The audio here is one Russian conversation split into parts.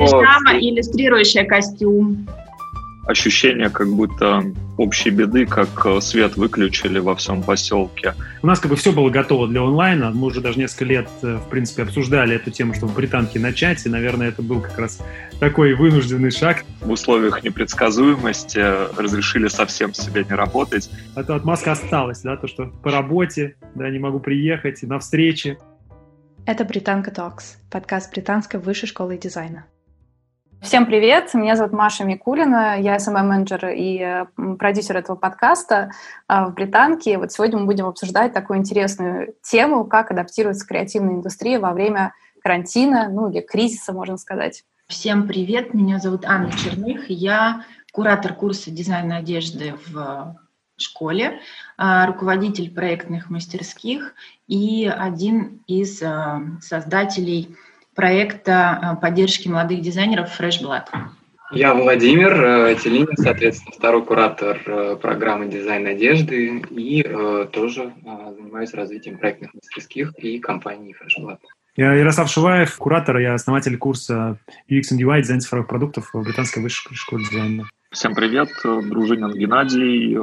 Пижама, иллюстрирующая костюм ощущение как будто общей беды, как э, свет выключили во всем поселке. У нас как бы все было готово для онлайна. Мы уже даже несколько лет, э, в принципе, обсуждали эту тему, чтобы в британке начать. И, наверное, это был как раз такой вынужденный шаг. В условиях непредсказуемости разрешили совсем себе не работать. А то отмазка осталась, да, то, что по работе, да, не могу приехать, на встречи. Это «Британка Talks, подкаст британской высшей школы дизайна. Всем привет, меня зовут Маша Микулина, я СММ-менеджер и э, продюсер этого подкаста э, в Британке. Вот сегодня мы будем обсуждать такую интересную тему, как адаптируется креативная индустрия во время карантина, ну или кризиса, можно сказать. Всем привет, меня зовут Анна Черных, я куратор курса дизайна одежды в школе, э, руководитель проектных мастерских и один из создателей проекта э, поддержки молодых дизайнеров Fresh Blood. Я Владимир э, Телинин, соответственно, второй куратор э, программы дизайн одежды и тоже занимаюсь развитием проектных мастерских и компании Fresh Blood. Я Ярослав Шуваев, куратор, я основатель курса UX and UI дизайн цифровых продуктов в Британской высшей школе дизайна. Всем привет, Дружинин Геннадий,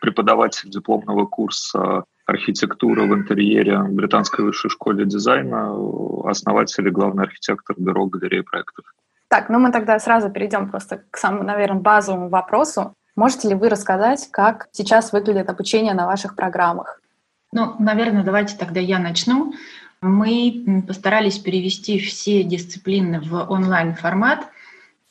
преподаватель дипломного курса архитектура в интерьере Британской высшей школе дизайна, основатель и главный архитектор бюро галереи проектов. Так, ну мы тогда сразу перейдем просто к самому, наверное, базовому вопросу. Можете ли вы рассказать, как сейчас выглядит обучение на ваших программах? Ну, наверное, давайте тогда я начну. Мы постарались перевести все дисциплины в онлайн-формат.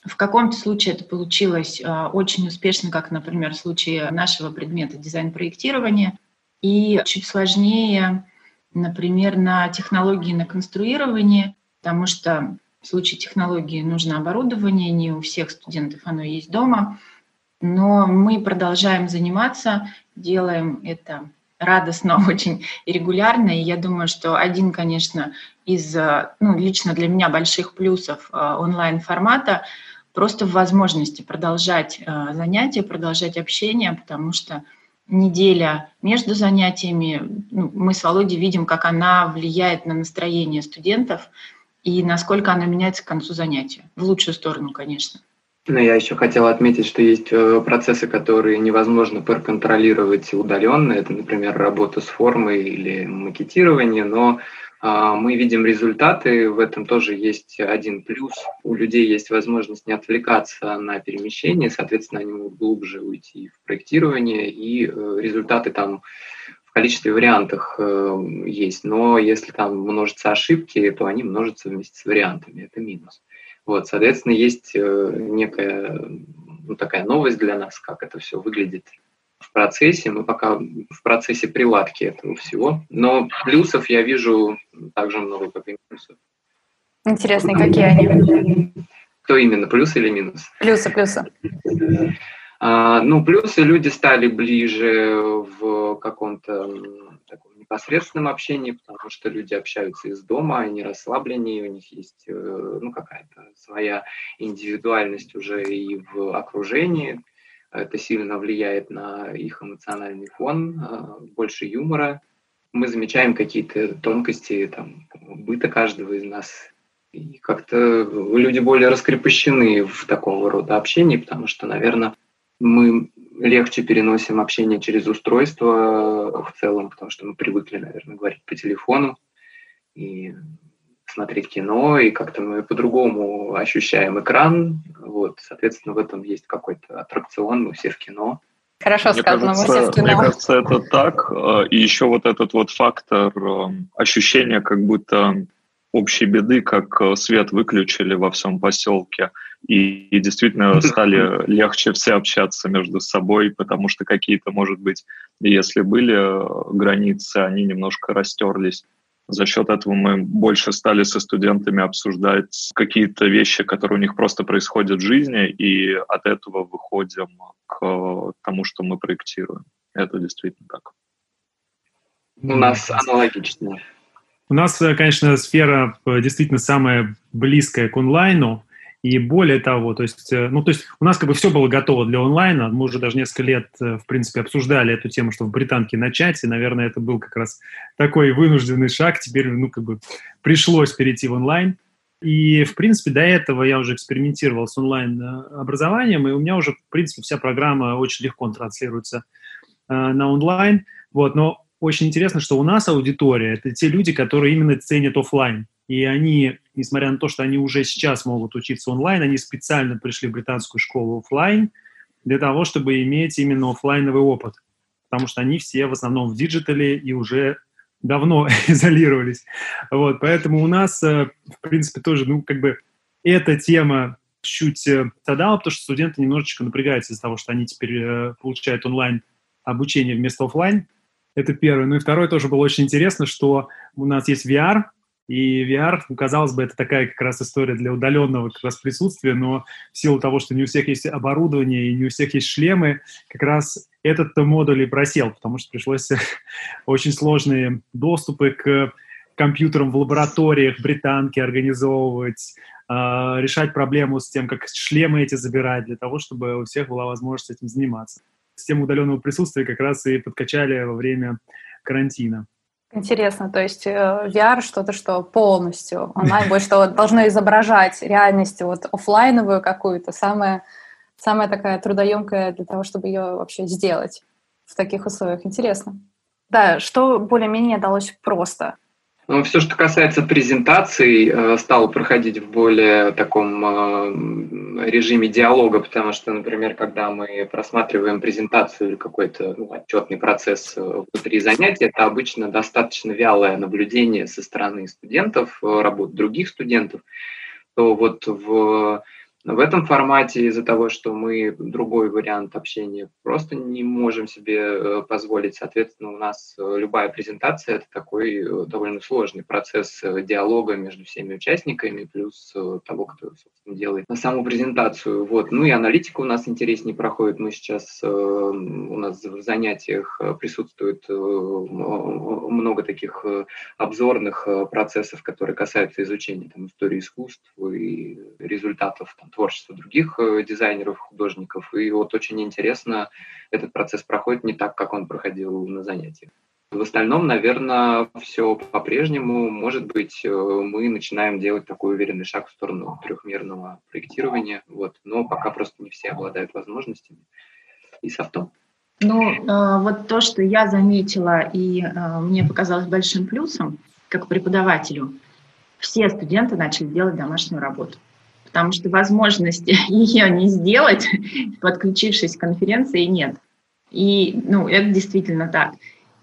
В каком-то случае это получилось а, очень успешно, как, например, в случае нашего предмета дизайн-проектирования. И чуть сложнее, например, на технологии на конструирование, потому что в случае технологии нужно оборудование, не у всех студентов оно есть дома. Но мы продолжаем заниматься, делаем это радостно очень и регулярно. И я думаю, что один, конечно, из, ну, лично для меня больших плюсов э, онлайн-формата просто в возможности продолжать э, занятия, продолжать общение, потому что неделя между занятиями, ну, мы с Володей видим, как она влияет на настроение студентов и насколько она меняется к концу занятия. В лучшую сторону, конечно. Но я еще хотела отметить, что есть э, процессы, которые невозможно проконтролировать удаленно. Это, например, работа с формой или макетирование, но мы видим результаты, в этом тоже есть один плюс. У людей есть возможность не отвлекаться на перемещение, соответственно, они могут глубже уйти в проектирование, и э, результаты там в количестве вариантов э, есть. Но если там множатся ошибки, то они множатся вместе с вариантами, это минус. Вот, соответственно, есть э, некая ну, такая новость для нас, как это все выглядит в процессе, мы пока в процессе приладки этого всего. Но плюсов я вижу так же много, как и минусов. Интересно, какие они? Кто именно, плюсы или минус? Плюсы, плюсы. А, ну, плюсы люди стали ближе в каком-то таком непосредственном общении, потому что люди общаются из дома, они расслабленнее, у них есть э, ну, какая-то своя индивидуальность уже и в окружении это сильно влияет на их эмоциональный фон, а, больше юмора. Мы замечаем какие-то тонкости там, быта каждого из нас. И как-то люди более раскрепощены в такого рода общении, потому что, наверное, мы легче переносим общение через устройство в целом, потому что мы привыкли, наверное, говорить по телефону. И смотреть кино, и как-то мы по-другому ощущаем экран. Вот, соответственно, в этом есть какой-то аттракцион, мы все в кино. Хорошо мне сказано, кажется, мы все в кино. Мне кажется, это так. Э, и еще вот этот вот фактор э, ощущения как будто общей беды, как э, свет выключили во всем поселке, и, и действительно стали легче все общаться между собой, потому что какие-то, может быть, если были границы, они немножко растерлись. За счет этого мы больше стали со студентами обсуждать какие-то вещи, которые у них просто происходят в жизни, и от этого выходим к тому, что мы проектируем. Это действительно так. У нас аналогично. У нас, конечно, сфера э, действительно самая близкая к онлайну, и более того, то есть, э, ну, то есть у нас как бы все было готово для онлайна. Мы уже даже несколько лет, э, в принципе, обсуждали эту тему, что в британке начать, и, наверное, это был как раз такой вынужденный шаг. Теперь, ну, как бы пришлось перейти в онлайн. И, в принципе, до этого я уже экспериментировал с онлайн-образованием, и у меня уже, в принципе, вся программа очень легко транслируется э, на онлайн. Вот, но очень интересно, что у нас аудитория – это те люди, которые именно ценят офлайн. И они, несмотря на то, что они уже сейчас могут учиться онлайн, они специально пришли в британскую школу офлайн для того, чтобы иметь именно офлайновый опыт. Потому что они все в основном в digital е и уже давно изолировались. Вот, поэтому у нас, э, в принципе, тоже, ну, как бы, эта тема чуть э, страдала, потому что студенты немножечко напрягаются из-за того, что они теперь э, получают онлайн обучение вместо офлайн. Это первое. Ну и второе тоже было очень интересно, что у нас есть VR, и VR, ну, казалось бы, это такая как раз история для удаленного как раз присутствия, но в силу того, что не у всех есть оборудование и не у всех есть шлемы, как раз этот модуль и просел, потому что пришлось очень сложные доступы к компьютерам в лабораториях, британки организовывать, а, решать проблему с тем, как шлемы эти забирать, для того, чтобы у всех была возможность этим заниматься. Систему удаленного присутствия как раз и подкачали во время карантина. Интересно, то есть э, VR что-то, что полностью онлайн больше того должно изображать реальность вот офлайновую какую-то, самая, самая такая трудоемкая для того, чтобы ее вообще сделать в таких условиях. Интересно. Да, что более-менее далось просто? Ну, все, что касается презентаций, э, стало проходить в более таком э, режиме диалога, потому что, например, когда мы просматриваем презентацию или какой-то ну, отчетный процесс э, внутри занятия, это обычно достаточно вялое наблюдение со стороны студентов, работ других студентов, то вот в в этом формате из-за того, что мы другой вариант общения просто не можем себе э, позволить, соответственно, у нас э, любая презентация – это такой э, довольно сложный процесс диалога между всеми участниками, плюс того, кто, собственно, делает саму презентацию. Вот. Ну и аналитика у нас интереснее проходит. Мы сейчас, у нас в занятиях присутствует много таких обзорных процессов, которые касаются изучения там, истории искусств и результатов там, творчество других э, дизайнеров, художников. И вот очень интересно, этот процесс проходит не так, как он проходил на занятиях. В остальном, наверное, все по-прежнему. Может быть, э, мы начинаем делать такой уверенный шаг в сторону трехмерного проектирования, вот. но пока просто не все обладают возможностями и софтом. Ну, э, вот то, что я заметила и мне показалось большим плюсом, как преподавателю, все студенты начали делать домашнюю работу потому что возможности ее не сделать, подключившись к конференции, нет. И, ну, это действительно так.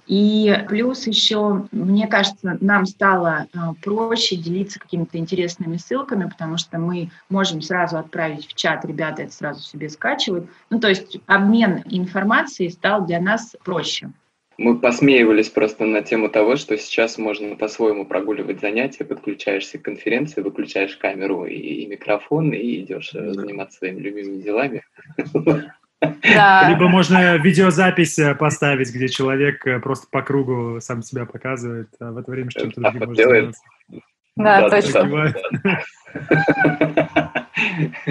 И плюс еще, мне кажется, нам стало а, проще делиться какими-то интересными ссылками, потому что мы можем сразу отправить в чат, ребята это сразу себе скачивают. Ну, то есть обмен информацией стал для нас проще. Мы посмеивались просто на тему того, что сейчас можно по-своему прогуливать занятия, подключаешься к конференции, выключаешь камеру и, микрофон и идешь э, заниматься своими любимыми делами. Да. Либо можно видеозапись э, поставить, где человек э, просто по кругу сам себя показывает, а в это время чем-то другим может заниматься. Да, точно.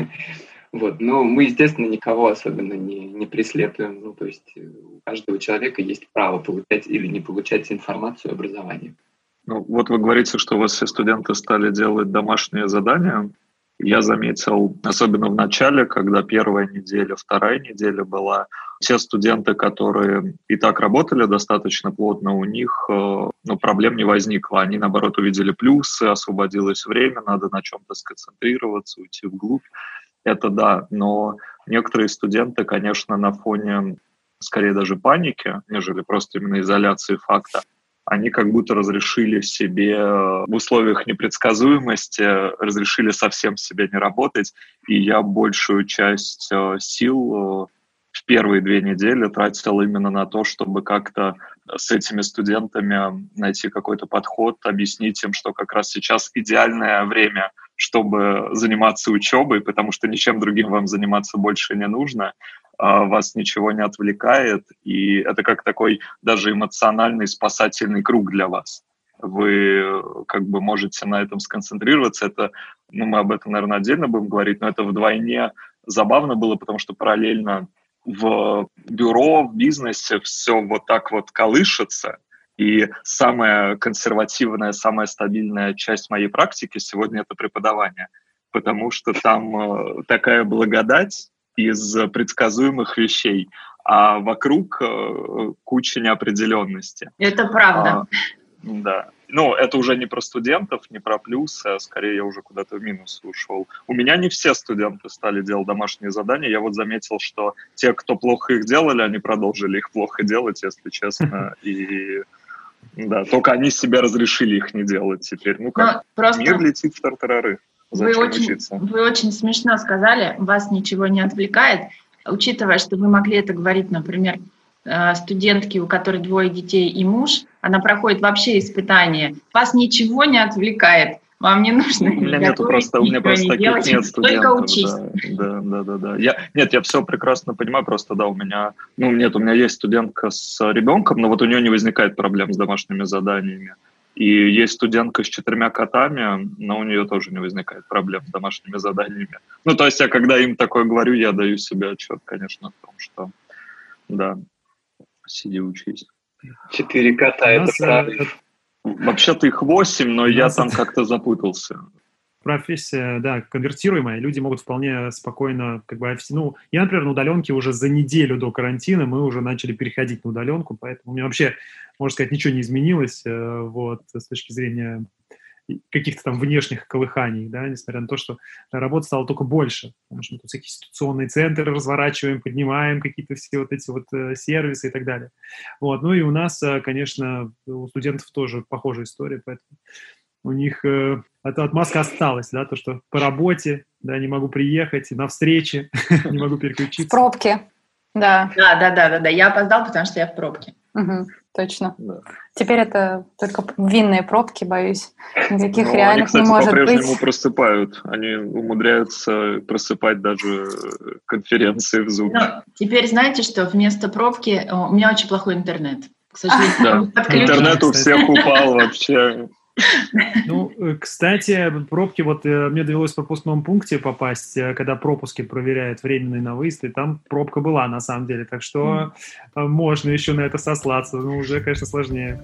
Вот. Но мы, естественно, никого особенно не, не преследуем. Ну, то есть э, у каждого человека есть право получать или не получать информацию, образование. Ну, вот вы говорите, что у вас все студенты стали делать домашние задания. Я заметил, особенно в начале, когда первая неделя, вторая неделя была, те студенты, которые и так работали достаточно плотно, у них э, ну, проблем не возникло. Они, наоборот, увидели плюсы, освободилось время, надо на чем-то сконцентрироваться, уйти вглубь это да, но некоторые студенты, конечно, на фоне скорее даже паники, нежели просто именно изоляции факта, они как будто разрешили себе в условиях непредсказуемости, разрешили совсем себе не работать, и я большую часть э, сил э, в первые две недели тратил именно на то, чтобы как-то с этими студентами найти какой-то подход, объяснить им, что как раз сейчас идеальное время чтобы заниматься учебой, потому что ничем другим вам заниматься больше не нужно, а, вас ничего не отвлекает, и это как такой даже эмоциональный спасательный круг для вас. Вы как бы можете на этом сконцентрироваться. Это, ну, мы об этом, наверное, отдельно будем говорить, но это вдвойне забавно было, потому что параллельно в бюро, в бизнесе все вот так вот колышется, И самая консервативная, самая стабильная часть моей практики сегодня это преподавание, потому что там э, такая благодать из предсказуемых вещей, а вокруг э, куча неопределенности. Это правда. Да. Ну, это уже не про студентов, не про плюсы, а скорее я уже куда-то в минус ушел. У меня не все студенты стали делать домашние задания. Я вот заметил, что те, кто плохо их делали, они продолжили их плохо делать, если честно. И да, только они себе разрешили их не делать теперь. Ну как, ну, просто... мир летит в тартарары. Зачем вы очень, учиться? Вы очень смешно сказали, вас ничего не отвлекает, учитывая, что вы могли это говорить, например, студентки, у которой двое детей и муж, она проходит вообще испытание. Вас ничего не отвлекает. Вам не нужно у меня нету просто, у меня просто таких делать, нет студентов. Только учись. Да, да, да, да. Я, нет, я все прекрасно понимаю, просто да, у меня, ну нет, у меня есть студентка с ребенком, но вот у нее не возникает проблем с домашними заданиями. И есть студентка с четырьмя котами, но у нее тоже не возникает проблем с домашними заданиями. Ну, то есть я когда им такое говорю, я даю себе отчет, конечно, в том, что да, сиди учись. Четыре кота, это правда. Вообще-то их восемь, но я там как-то запутался. Профессия, да, конвертируемая. Люди могут вполне спокойно, как бы, ну, я, например, на удаленке уже за неделю до карантина мы уже начали переходить на удаленку, поэтому у меня вообще, можно сказать, ничего не изменилось, э, вот, с точки зрения каких-то там внешних колыханий, да, несмотря на то, что работа стала только больше, потому что мы тут всякие институционные центры разворачиваем, поднимаем какие-то все вот эти вот э, сервисы и так далее. Вот, ну и у нас, э, конечно, у студентов тоже похожая история, поэтому у них э, эта отмазка осталась, да, то, что по работе, да, не могу приехать, на встрече, не могу переключиться. В пробке, да. Да, да, да, да, да, я опоздал, потому что я в пробке. Угу, точно. Да. Теперь это только винные пробки, боюсь. Никаких Но ну, реальных они, кстати, не может по-прежнему быть. просыпают. Они умудряются просыпать даже конференции в Zoom. Но теперь знаете, что вместо пробки у меня очень плохой интернет. К сожалению, да. интернет у всех упал вообще. Ну, э, кстати, пробки, вот э, мне довелось в пропускном пункте попасть, э, когда пропуски проверяют временные на выезд, и там пробка была на самом деле, так что mm. можно еще на это сослаться, но уже, конечно, сложнее.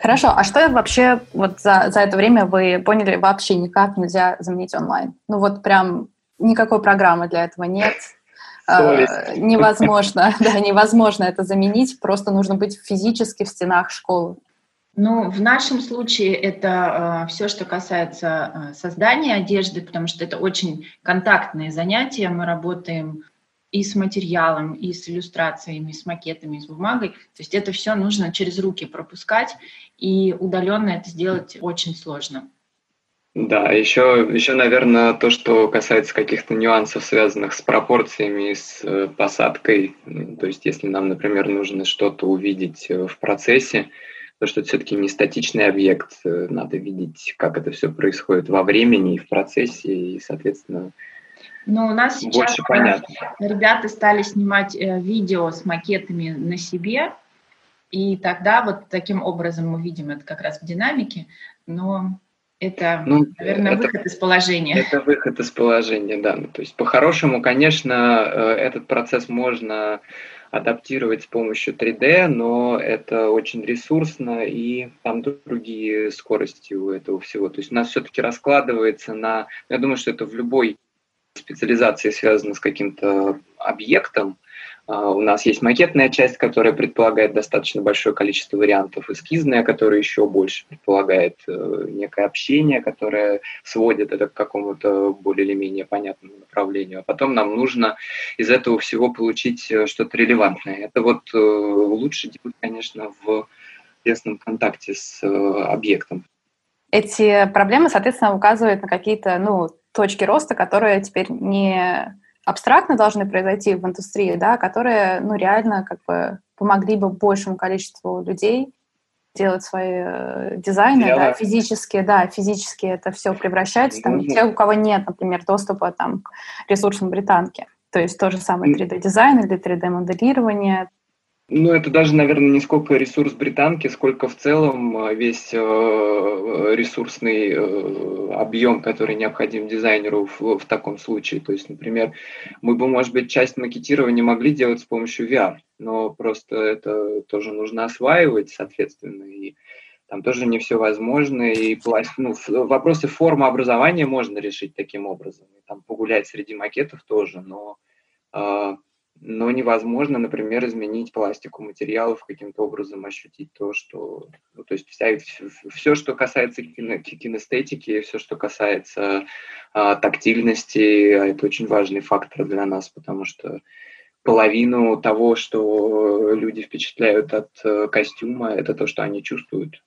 Хорошо, а что вообще вот за, за это время вы поняли, вообще никак нельзя заменить онлайн? Ну вот прям никакой программы для этого нет. Невозможно, да, невозможно это заменить, просто нужно быть физически в стенах школы. Ну, в нашем случае это э, а, все, что касается э, создания одежды, потому что это очень контактные занятия. Мы работаем и с материалом, и с иллюстрациями, и с макетами, и с бумагой. То есть это все нужно через руки пропускать, и удаленно это сделать очень сложно. Да, еще, еще, наверное, то, что касается каких-то нюансов, связанных с пропорциями, с э, посадкой. То есть, если нам, например, нужно что-то увидеть э, в процессе, то что это все-таки не статичный объект, э, надо видеть, как это все происходит во времени и в процессе, и, соответственно, ну, у нас сейчас больше понятно. ребята стали снимать видео с макетами на себе, и тогда вот таким образом мы видим это как раз в динамике, но это, ну, наверное, это, выход из положения. Это выход из положения, да. Ну, то есть, по-хорошему, конечно, э, этот процесс можно адаптировать с помощью 3D, но это очень ресурсно, и там другие скорости у этого всего. То есть у нас все-таки раскладывается на... Я думаю, что это в любой специализации связано с каким-то объектом, у нас есть макетная часть, которая предполагает достаточно большое количество вариантов, эскизная, которая еще больше предполагает э, некое общение, которое сводит это к какому-то более или менее понятному направлению. А потом нам нужно из этого всего получить э, что-то релевантное. Это вот э, лучше делать, конечно, в тесном контакте с объектом. Эти проблемы, соответственно, указывают на какие-то ну, точки роста, которые теперь не абстрактно должны произойти в индустрии, да, которые, ну, реально как бы помогли бы большему количеству людей делать свои э, дизайны, да, физически, да, физически это все превращается, там, те, у кого нет, например, доступа там, к ресурсам британки, то есть то же самое 3D-дизайн или 3D-моделирование. Ну, это даже, наверное, не сколько ресурс британки, сколько в целом э, весь э, ресурсный э, объем, который необходим дизайнеру в, в таком случае. То есть, например, мы бы, может быть, часть макетирования могли делать с помощью VR, но просто это тоже нужно осваивать, соответственно, и там тоже не все возможно, и ну, вопросы формы образования можно решить таким образом, и там погулять среди макетов тоже, но но невозможно, например, изменить пластику материалов, каким-то образом ощутить то, что... Ну, то есть вся, все, что касается кино, кинестетики, все, что касается а, тактильности, а это очень важный фактор для нас, потому что половину того, что люди впечатляют от э, костюма, это то, что они чувствуют.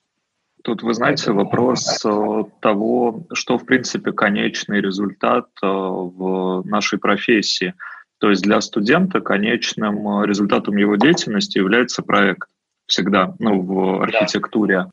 Тут, вы знаете, вопрос э, того, что, в принципе, конечный результат э, в нашей профессии – то есть для студента конечным э, результатом его деятельности является проект всегда, ну, в архитектуре.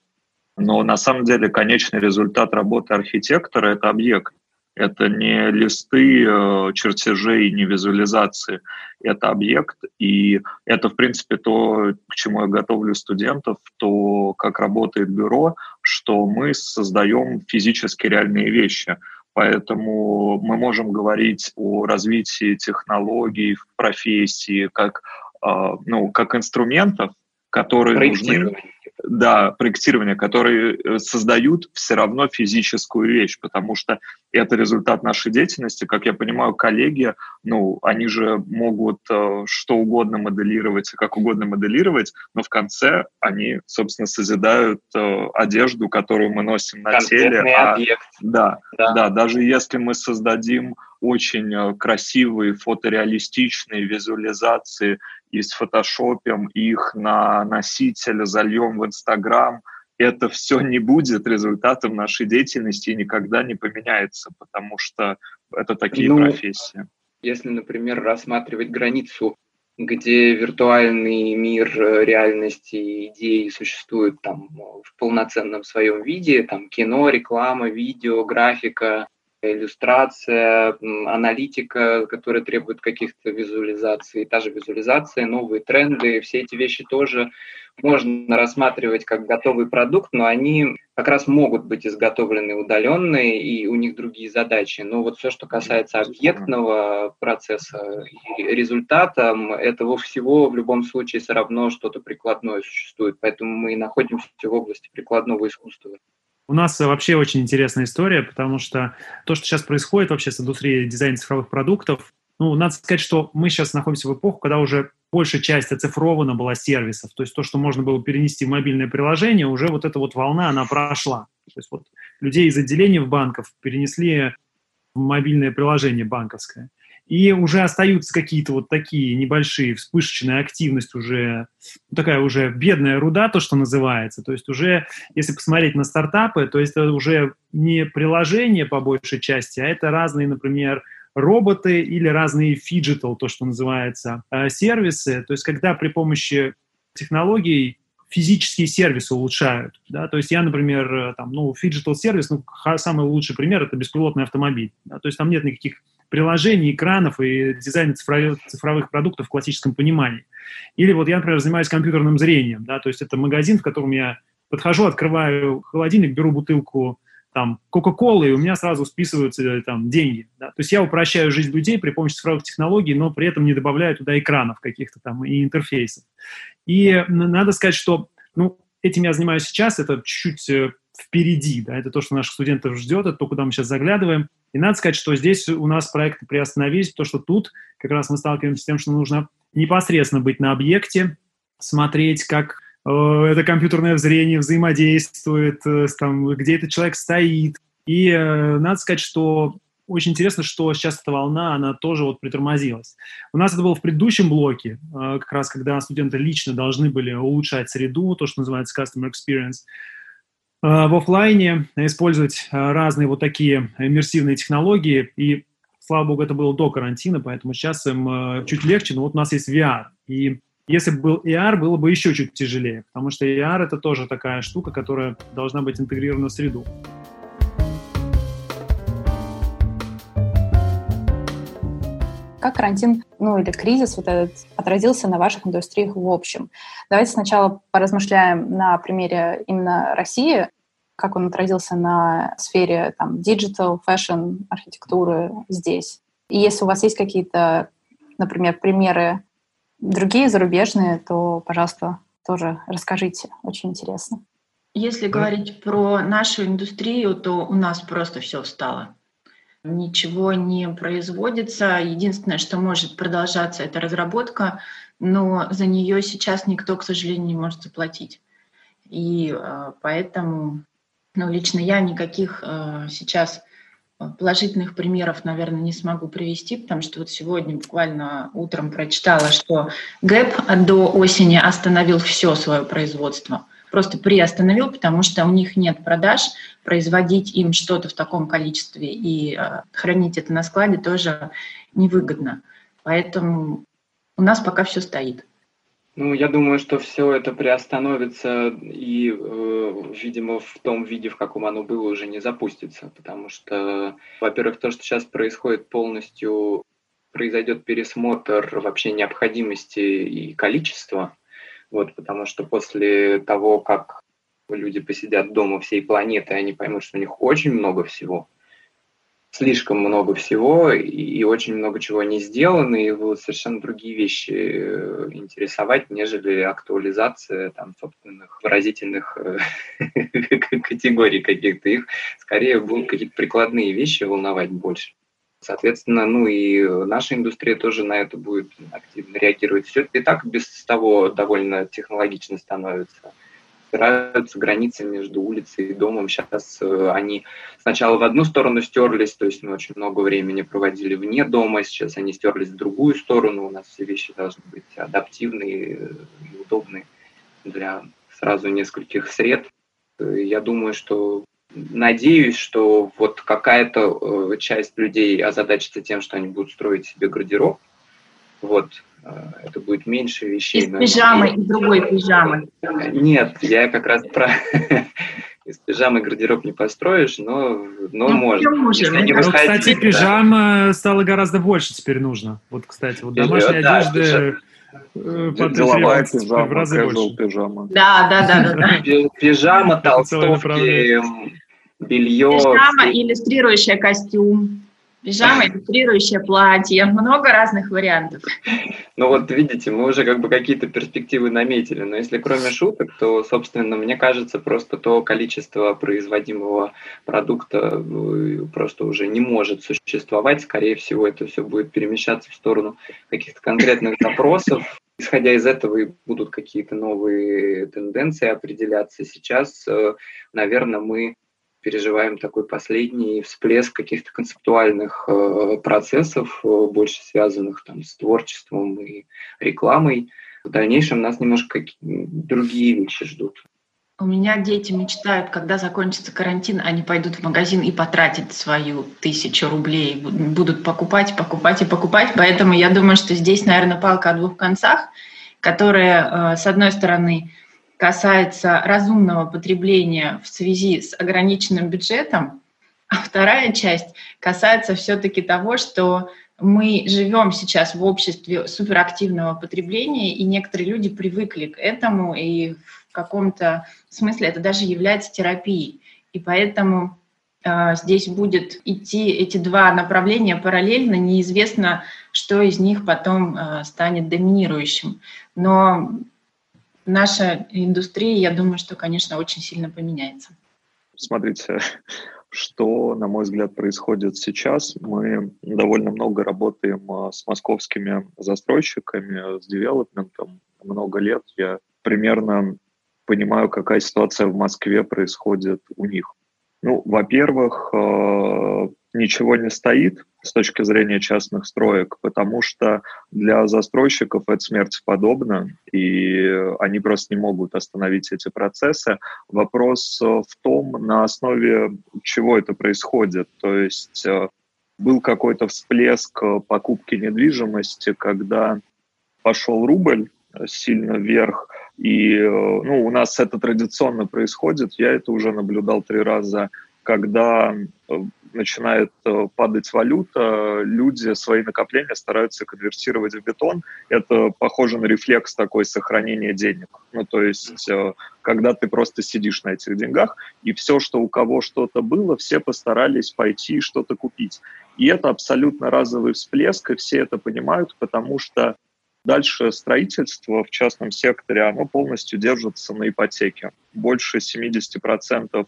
Но на самом деле конечный результат работы архитектора – это объект. Это не листы э, чертежей, не визуализации. Это объект, и это, в принципе, то, к чему я готовлю студентов, то, как работает бюро, что мы создаем физически реальные вещи – Поэтому мы можем говорить о развитии технологий в профессии как, а, ну, как инструментов, которые нужны да, проектирования, которые э, создают все равно физическую вещь, потому что это результат нашей деятельности. Как я понимаю, коллеги, ну, они же могут э, что угодно моделировать, как угодно моделировать, но в конце они, собственно, созидают э, одежду, которую мы носим на теле. А, объект. Да, да, да, даже если мы создадим очень э, красивые фотореалистичные визуализации и сфотошопим их на носитель, зальем в Инстаграм, это все не будет результатом нашей деятельности и никогда не поменяется, потому что это такие ну, профессии. Если, например, рассматривать границу, где виртуальный мир э, реальности идеи существует там в полноценном своем виде, там кино, реклама, видео, графика, иллюстрация, аналитика, которая требует каких-то визуализаций, та же визуализация, новые тренды, все эти вещи тоже можно рассматривать как готовый продукт, но они как раз могут быть изготовлены удаленные, и у них другие задачи. Но вот все, что касается объектного процесса и результата, этого всего в любом случае все равно что-то прикладное существует. Поэтому мы находимся в области прикладного искусства. У нас вообще очень интересная история, потому что то, что сейчас происходит вообще с индустрией дизайна цифровых продуктов, ну, надо сказать, что мы сейчас находимся в эпоху, когда уже большая часть оцифрована была сервисов. То есть то, что можно было перенести в мобильное приложение, уже вот эта вот волна, она прошла. То есть вот людей из отделений в банков перенесли в мобильное приложение банковское. И уже остаются какие-то вот такие небольшие вспышечная активность уже, ну, такая уже бедная руда, то, что называется. То есть уже, если посмотреть на стартапы, то есть это уже не приложение по большей части, а это разные, например, роботы или разные phygital, то, что называется, э, сервисы. То есть когда при помощи технологий физические сервисы улучшают. Да? То есть я, например, э, там, ну, phygital сервис, ну, самый лучший пример – это беспилотный автомобиль. Да? То есть там нет никаких приложений, экранов и дизайна цифровых, цифровых продуктов в классическом понимании. Или вот я, например, занимаюсь компьютерным зрением, да, то есть это магазин, в котором я подхожу, открываю холодильник, беру бутылку там Кока-Колы, и у меня сразу списываются там деньги. Да? То есть я упрощаю жизнь людей при помощи цифровых технологий, но при этом не добавляю туда экранов каких-то там и интерфейсов. И надо сказать, что ну, этим я занимаюсь сейчас, это чуть-чуть э, впереди, да, это то, что наших студентов ждет, это то, куда мы сейчас заглядываем. И надо сказать, что здесь у нас проекты приостановились, то, что тут как раз мы сталкиваемся с тем, что нужно непосредственно быть на объекте, смотреть, как э, это компьютерное зрение взаимодействует, э, там, где этот человек стоит. И э, надо сказать, что очень интересно, что сейчас эта волна, она тоже вот притормозилась. У нас это было в предыдущем блоке, э, как раз когда студенты лично должны были улучшать среду, то, что называется customer experience. Э, в офлайне использовать э, разные вот такие иммерсивные технологии. И, слава богу, это было до карантина, поэтому сейчас им чуть легче. Но вот у нас есть VR. И если бы был AR, было бы еще чуть тяжелее, потому что AR — это тоже такая штука, которая должна быть интегрирована в среду. Как карантин, ну или кризис вот этот отразился на ваших индустриях в общем? Давайте сначала поразмышляем на примере именно России, как он отразился на сфере там digital, fashion, архитектуры здесь. И если у вас есть какие-то, например, примеры другие зарубежные, то, пожалуйста, тоже расскажите. Очень интересно. Если говорить про нашу индустрию, то у нас просто все встало ничего не производится. Единственное, что может продолжаться, это разработка, но за нее сейчас никто, к сожалению, не может заплатить. И э, поэтому, ну, лично я никаких э, сейчас положительных примеров, наверное, не смогу привести, потому что вот сегодня буквально утром прочитала, что ГЭП до осени остановил все свое производство – просто приостановил, потому что у них нет продаж, производить им что-то в таком количестве и э, хранить это на складе тоже невыгодно. Поэтому у нас пока все стоит. Ну, я думаю, что все это приостановится и, э, видимо, в том виде, в каком оно было, уже не запустится. Потому что, во-первых, то, что сейчас происходит полностью, произойдет пересмотр вообще необходимости и количества вот, потому что после того, как люди посидят дома всей планеты, они поймут, что у них очень много всего, слишком много всего, и, очень много чего не сделано, и будут совершенно другие вещи э, интересовать, нежели актуализация там, собственных выразительных э, категорий каких-то. Их скорее будут какие-то прикладные вещи волновать больше. Соответственно, ну и наша индустрия тоже на это будет активно реагировать. Все и так без того довольно технологично становится. Стираются границы между улицей и домом. Сейчас э, они сначала в одну сторону стерлись, то есть мы очень много времени проводили вне дома, сейчас они стерлись в другую сторону. У нас все вещи должны быть адаптивные и удобные для сразу нескольких сред. Я думаю, что Надеюсь, что вот какая-то э, часть людей озадачится тем, что они будут строить себе гардероб. Вот, э, это будет меньше вещей. Из пижамы и другой пижамы. Нет, я как раз про... Из пижамы гардероб не построишь, но, но ну, можно. Можем. Не ну, кстати, да. пижама стало гораздо больше теперь нужно. Вот, кстати, вот домашняя да, одежда... Пижама Э, Деловая пижама, в разы больше. пижама. Да, да, да. да, Пижама, толстовки, белье. Пижама, иллюстрирующая костюм. Пижама, иллюстрирующее платье, много разных вариантов. Ну вот видите, мы уже как бы какие-то перспективы наметили, но если кроме шуток, то, собственно, мне кажется, просто то количество производимого продукта э, просто уже не может существовать. Скорее всего, это все будет перемещаться в сторону каких-то конкретных запросов, Исходя из этого и будут какие-то новые тенденции определяться. Сейчас, э, наверное, мы переживаем такой последний всплеск каких-то концептуальных э, процессов, э, больше связанных там, с творчеством и рекламой. В дальнейшем нас немножко другие вещи ждут. У меня дети мечтают, когда закончится карантин, они пойдут в магазин и потратят свою тысячу рублей, будут покупать, покупать и покупать. Поэтому я думаю, что здесь, наверное, палка о двух концах, которая, э, с одной стороны, касается разумного потребления в связи с ограниченным бюджетом, а вторая часть касается все-таки того, что мы живем сейчас в обществе суперактивного потребления, и некоторые люди привыкли к этому, и в каком-то смысле это даже является терапией. И поэтому э, здесь будет идти эти два направления параллельно, неизвестно, что из них потом э, станет доминирующим. Но наша индустрия, я думаю, что, конечно, очень сильно поменяется. Смотрите, что, на мой взгляд, происходит сейчас. Мы довольно много работаем а, с московскими застройщиками, с девелопментом много лет. Я примерно понимаю, какая ситуация в Москве происходит у них. Ну, во-первых, а, ничего не стоит с точки зрения частных строек, потому что для застройщиков это смерть подобно, и они просто не могут остановить эти процессы. Вопрос в том, на основе чего это происходит. То есть э, был какой-то всплеск покупки недвижимости, когда пошел рубль сильно вверх, и э, ну, у нас это традиционно происходит. Я это уже наблюдал три раза когда э, начинает э, падать валюта, люди свои накопления стараются конвертировать в бетон. Это похоже на рефлекс такой сохранения денег. Ну, то есть, э, когда ты просто сидишь на этих деньгах, и все, что у кого что-то было, все постарались пойти что-то купить. И это абсолютно разовый всплеск, и все это понимают, потому что Дальше строительство в частном секторе, оно полностью держится на ипотеке. Больше 70%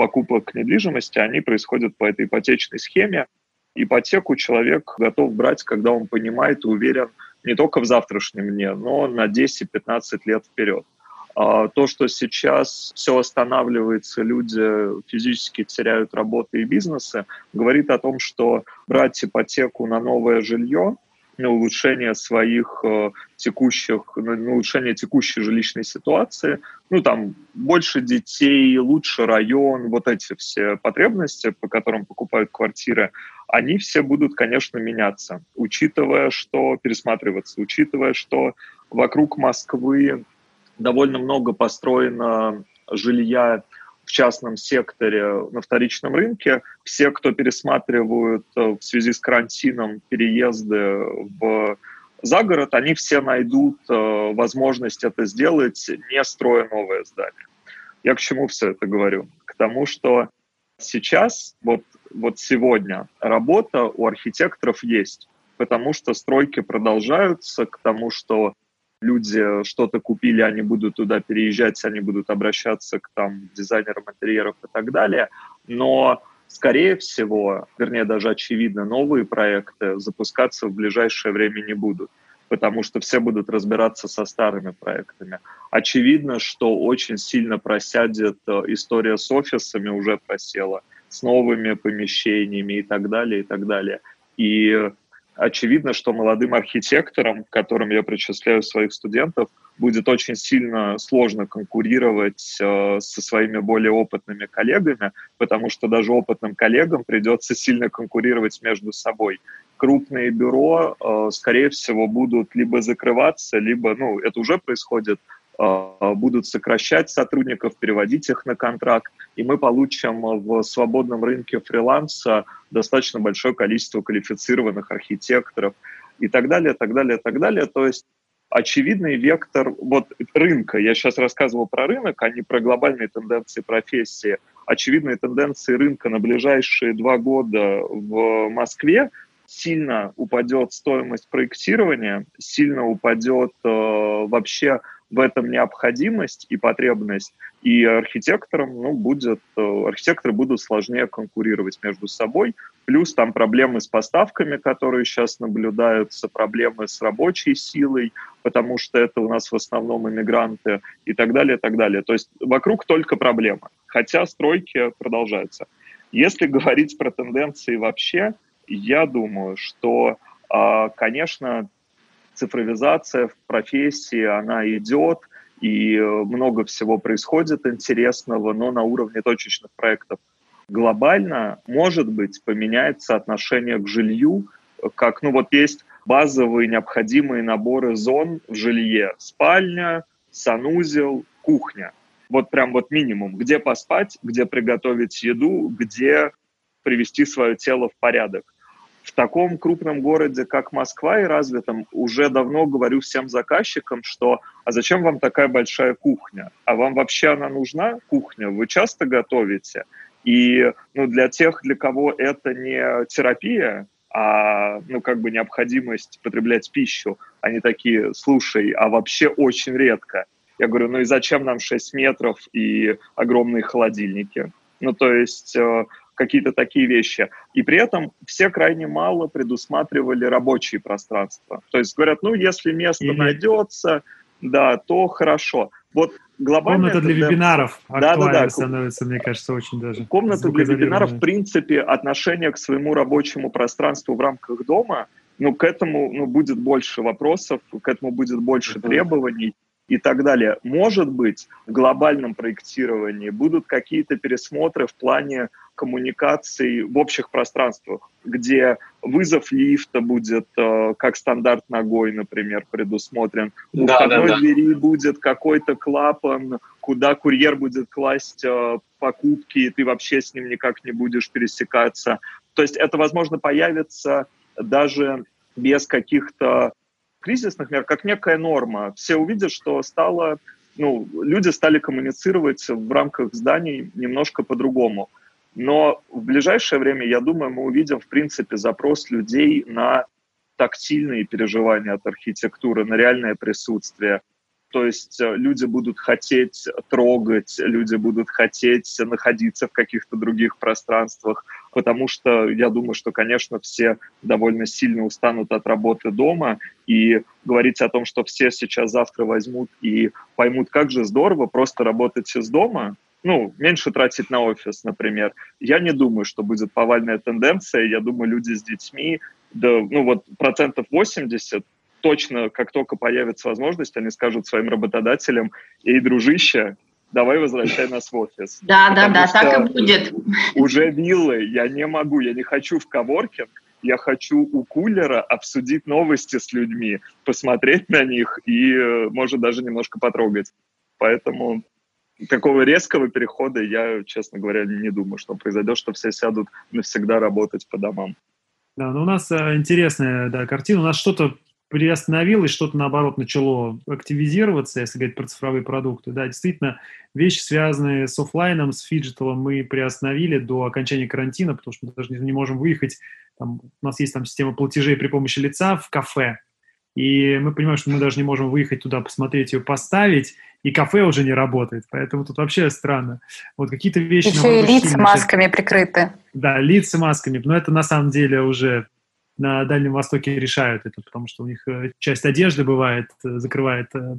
покупок недвижимости, они происходят по этой ипотечной схеме. Ипотеку человек готов брать, когда он понимает и уверен не только в завтрашнем дне, но на 10-15 лет вперед. А то, что сейчас все останавливается, люди физически теряют работы и бизнесы, говорит о том, что брать ипотеку на новое жилье на улучшение своих э, текущих, на улучшение текущей жилищной ситуации. Ну, там, больше детей, лучше район, вот эти все потребности, по которым покупают квартиры, они все будут, конечно, меняться, учитывая, что пересматриваться, учитывая, что вокруг Москвы довольно много построено жилья в частном секторе на вторичном рынке. Все, кто пересматривают э, в связи с карантином переезды в за город, они все найдут э, возможность это сделать, не строя новое здание. Я к чему все это говорю? К тому, что сейчас, вот, вот сегодня, работа у архитекторов есть, потому что стройки продолжаются, к тому, что люди что-то купили, они будут туда переезжать, они будут обращаться к там, дизайнерам интерьеров и так далее. Но, скорее всего, вернее, даже очевидно, новые проекты запускаться в ближайшее время не будут потому что все будут разбираться со старыми проектами. Очевидно, что очень сильно просядет э, история с офисами, уже просела, с новыми помещениями и так далее, и так далее. И очевидно, что молодым архитекторам, к которым я причисляю своих студентов, будет очень сильно сложно конкурировать э, со своими более опытными коллегами, потому что даже опытным коллегам придется сильно конкурировать между собой. Крупные бюро, э, скорее всего, будут либо закрываться, либо, ну, это уже происходит, будут сокращать сотрудников, переводить их на контракт, и мы получим в свободном рынке фриланса достаточно большое количество квалифицированных архитекторов и так далее, так далее, так далее. То есть очевидный вектор вот рынка, я сейчас рассказывал про рынок, а не про глобальные тенденции профессии, очевидные тенденции рынка на ближайшие два года в Москве. Сильно упадет стоимость проектирования, сильно упадет э, вообще в этом необходимость и потребность, и архитекторам, ну, будет, э, архитекторы будут сложнее конкурировать между собой, плюс там проблемы с поставками, которые сейчас наблюдаются, проблемы с рабочей силой, потому что это у нас в основном иммигранты и так далее, и так далее. То есть вокруг только проблемы, хотя стройки продолжаются. Если говорить про тенденции вообще, я думаю, что, а, конечно, цифровизация в профессии, она идет, и много всего происходит интересного, но на уровне точечных проектов. Глобально, может быть, поменяется отношение к жилью, как, ну вот есть базовые необходимые наборы зон в жилье. Спальня, санузел, кухня. Вот прям вот минимум. Где поспать, где приготовить еду, где привести свое тело в порядок в таком крупном городе, как Москва и развитом, уже давно говорю всем заказчикам, что а зачем вам такая большая кухня? А вам вообще она нужна, кухня? Вы часто готовите? И ну, для тех, для кого это не терапия, а ну, как бы необходимость потреблять пищу, они такие, слушай, а вообще очень редко. Я говорю, ну и зачем нам 6 метров и огромные холодильники? Ну, то есть э, какие-то такие вещи. И при этом все крайне мало предусматривали рабочие пространства. То есть говорят, ну, если место mm-hmm. найдется, да, то хорошо. Вот глобально... Комната для тенденция... вебинаров да, да, да. становится, мне кажется, очень даже Комната для вебинаров, в принципе, отношение к своему рабочему пространству в рамках дома, ну, к этому ну, будет больше вопросов, к этому будет больше mm-hmm. требований. И так далее. Может быть, в глобальном проектировании будут какие-то пересмотры в плане коммуникаций в общих пространствах, где вызов лифта будет э, как стандарт ногой, например, предусмотрен. У да, входной да, да. двери будет какой-то клапан, куда курьер будет класть э, покупки, и ты вообще с ним никак не будешь пересекаться. То есть это, возможно, появится даже без каких-то кризисных мер, как некая норма. Все увидят, что стало, ну, люди стали коммуницировать в рамках зданий немножко по-другому. Но в ближайшее время, я думаю, мы увидим, в принципе, запрос людей на тактильные переживания от архитектуры, на реальное присутствие. То есть э, люди будут хотеть трогать, люди будут хотеть находиться в каких-то других пространствах, потому что я думаю, что, конечно, все довольно сильно устанут от работы дома, и говорить о том, что все сейчас завтра возьмут и поймут, как же здорово просто работать из дома, ну, меньше тратить на офис, например. Я не думаю, что будет повальная тенденция. Я думаю, люди с детьми, да, ну вот процентов 80 точно, как только появится возможность, они скажут своим работодателям, эй, дружище, давай возвращай нас в офис. Да, да, да, так и будет. Уже виллы, я не могу, я не хочу в коворкинг, я хочу у кулера обсудить новости с людьми, посмотреть на них и, э, может, даже немножко потрогать. Поэтому такого резкого перехода я, честно говоря, не думаю, что произойдет, что все сядут навсегда работать по домам. Да, но у нас э, интересная да, картина. У нас что-то приостановилось, что-то, наоборот, начало активизироваться, если говорить про цифровые продукты. Да, действительно, вещи, связанные с офлайном, с phygital ом, мы приостановили до окончания карантина, потому что мы даже не можем выехать. Там, у нас есть там система платежей при помощи лица в кафе, и мы понимаем, что мы даже не можем выехать туда, посмотреть ее, поставить, и кафе уже не работает. Поэтому тут вообще странно. Вот какие-то вещи... Еще и лица масками прикрыты. Да, лица масками. Но это на самом деле уже на Дальнем Востоке решают это, потому что у них э, часть одежды бывает, э, закрывает э,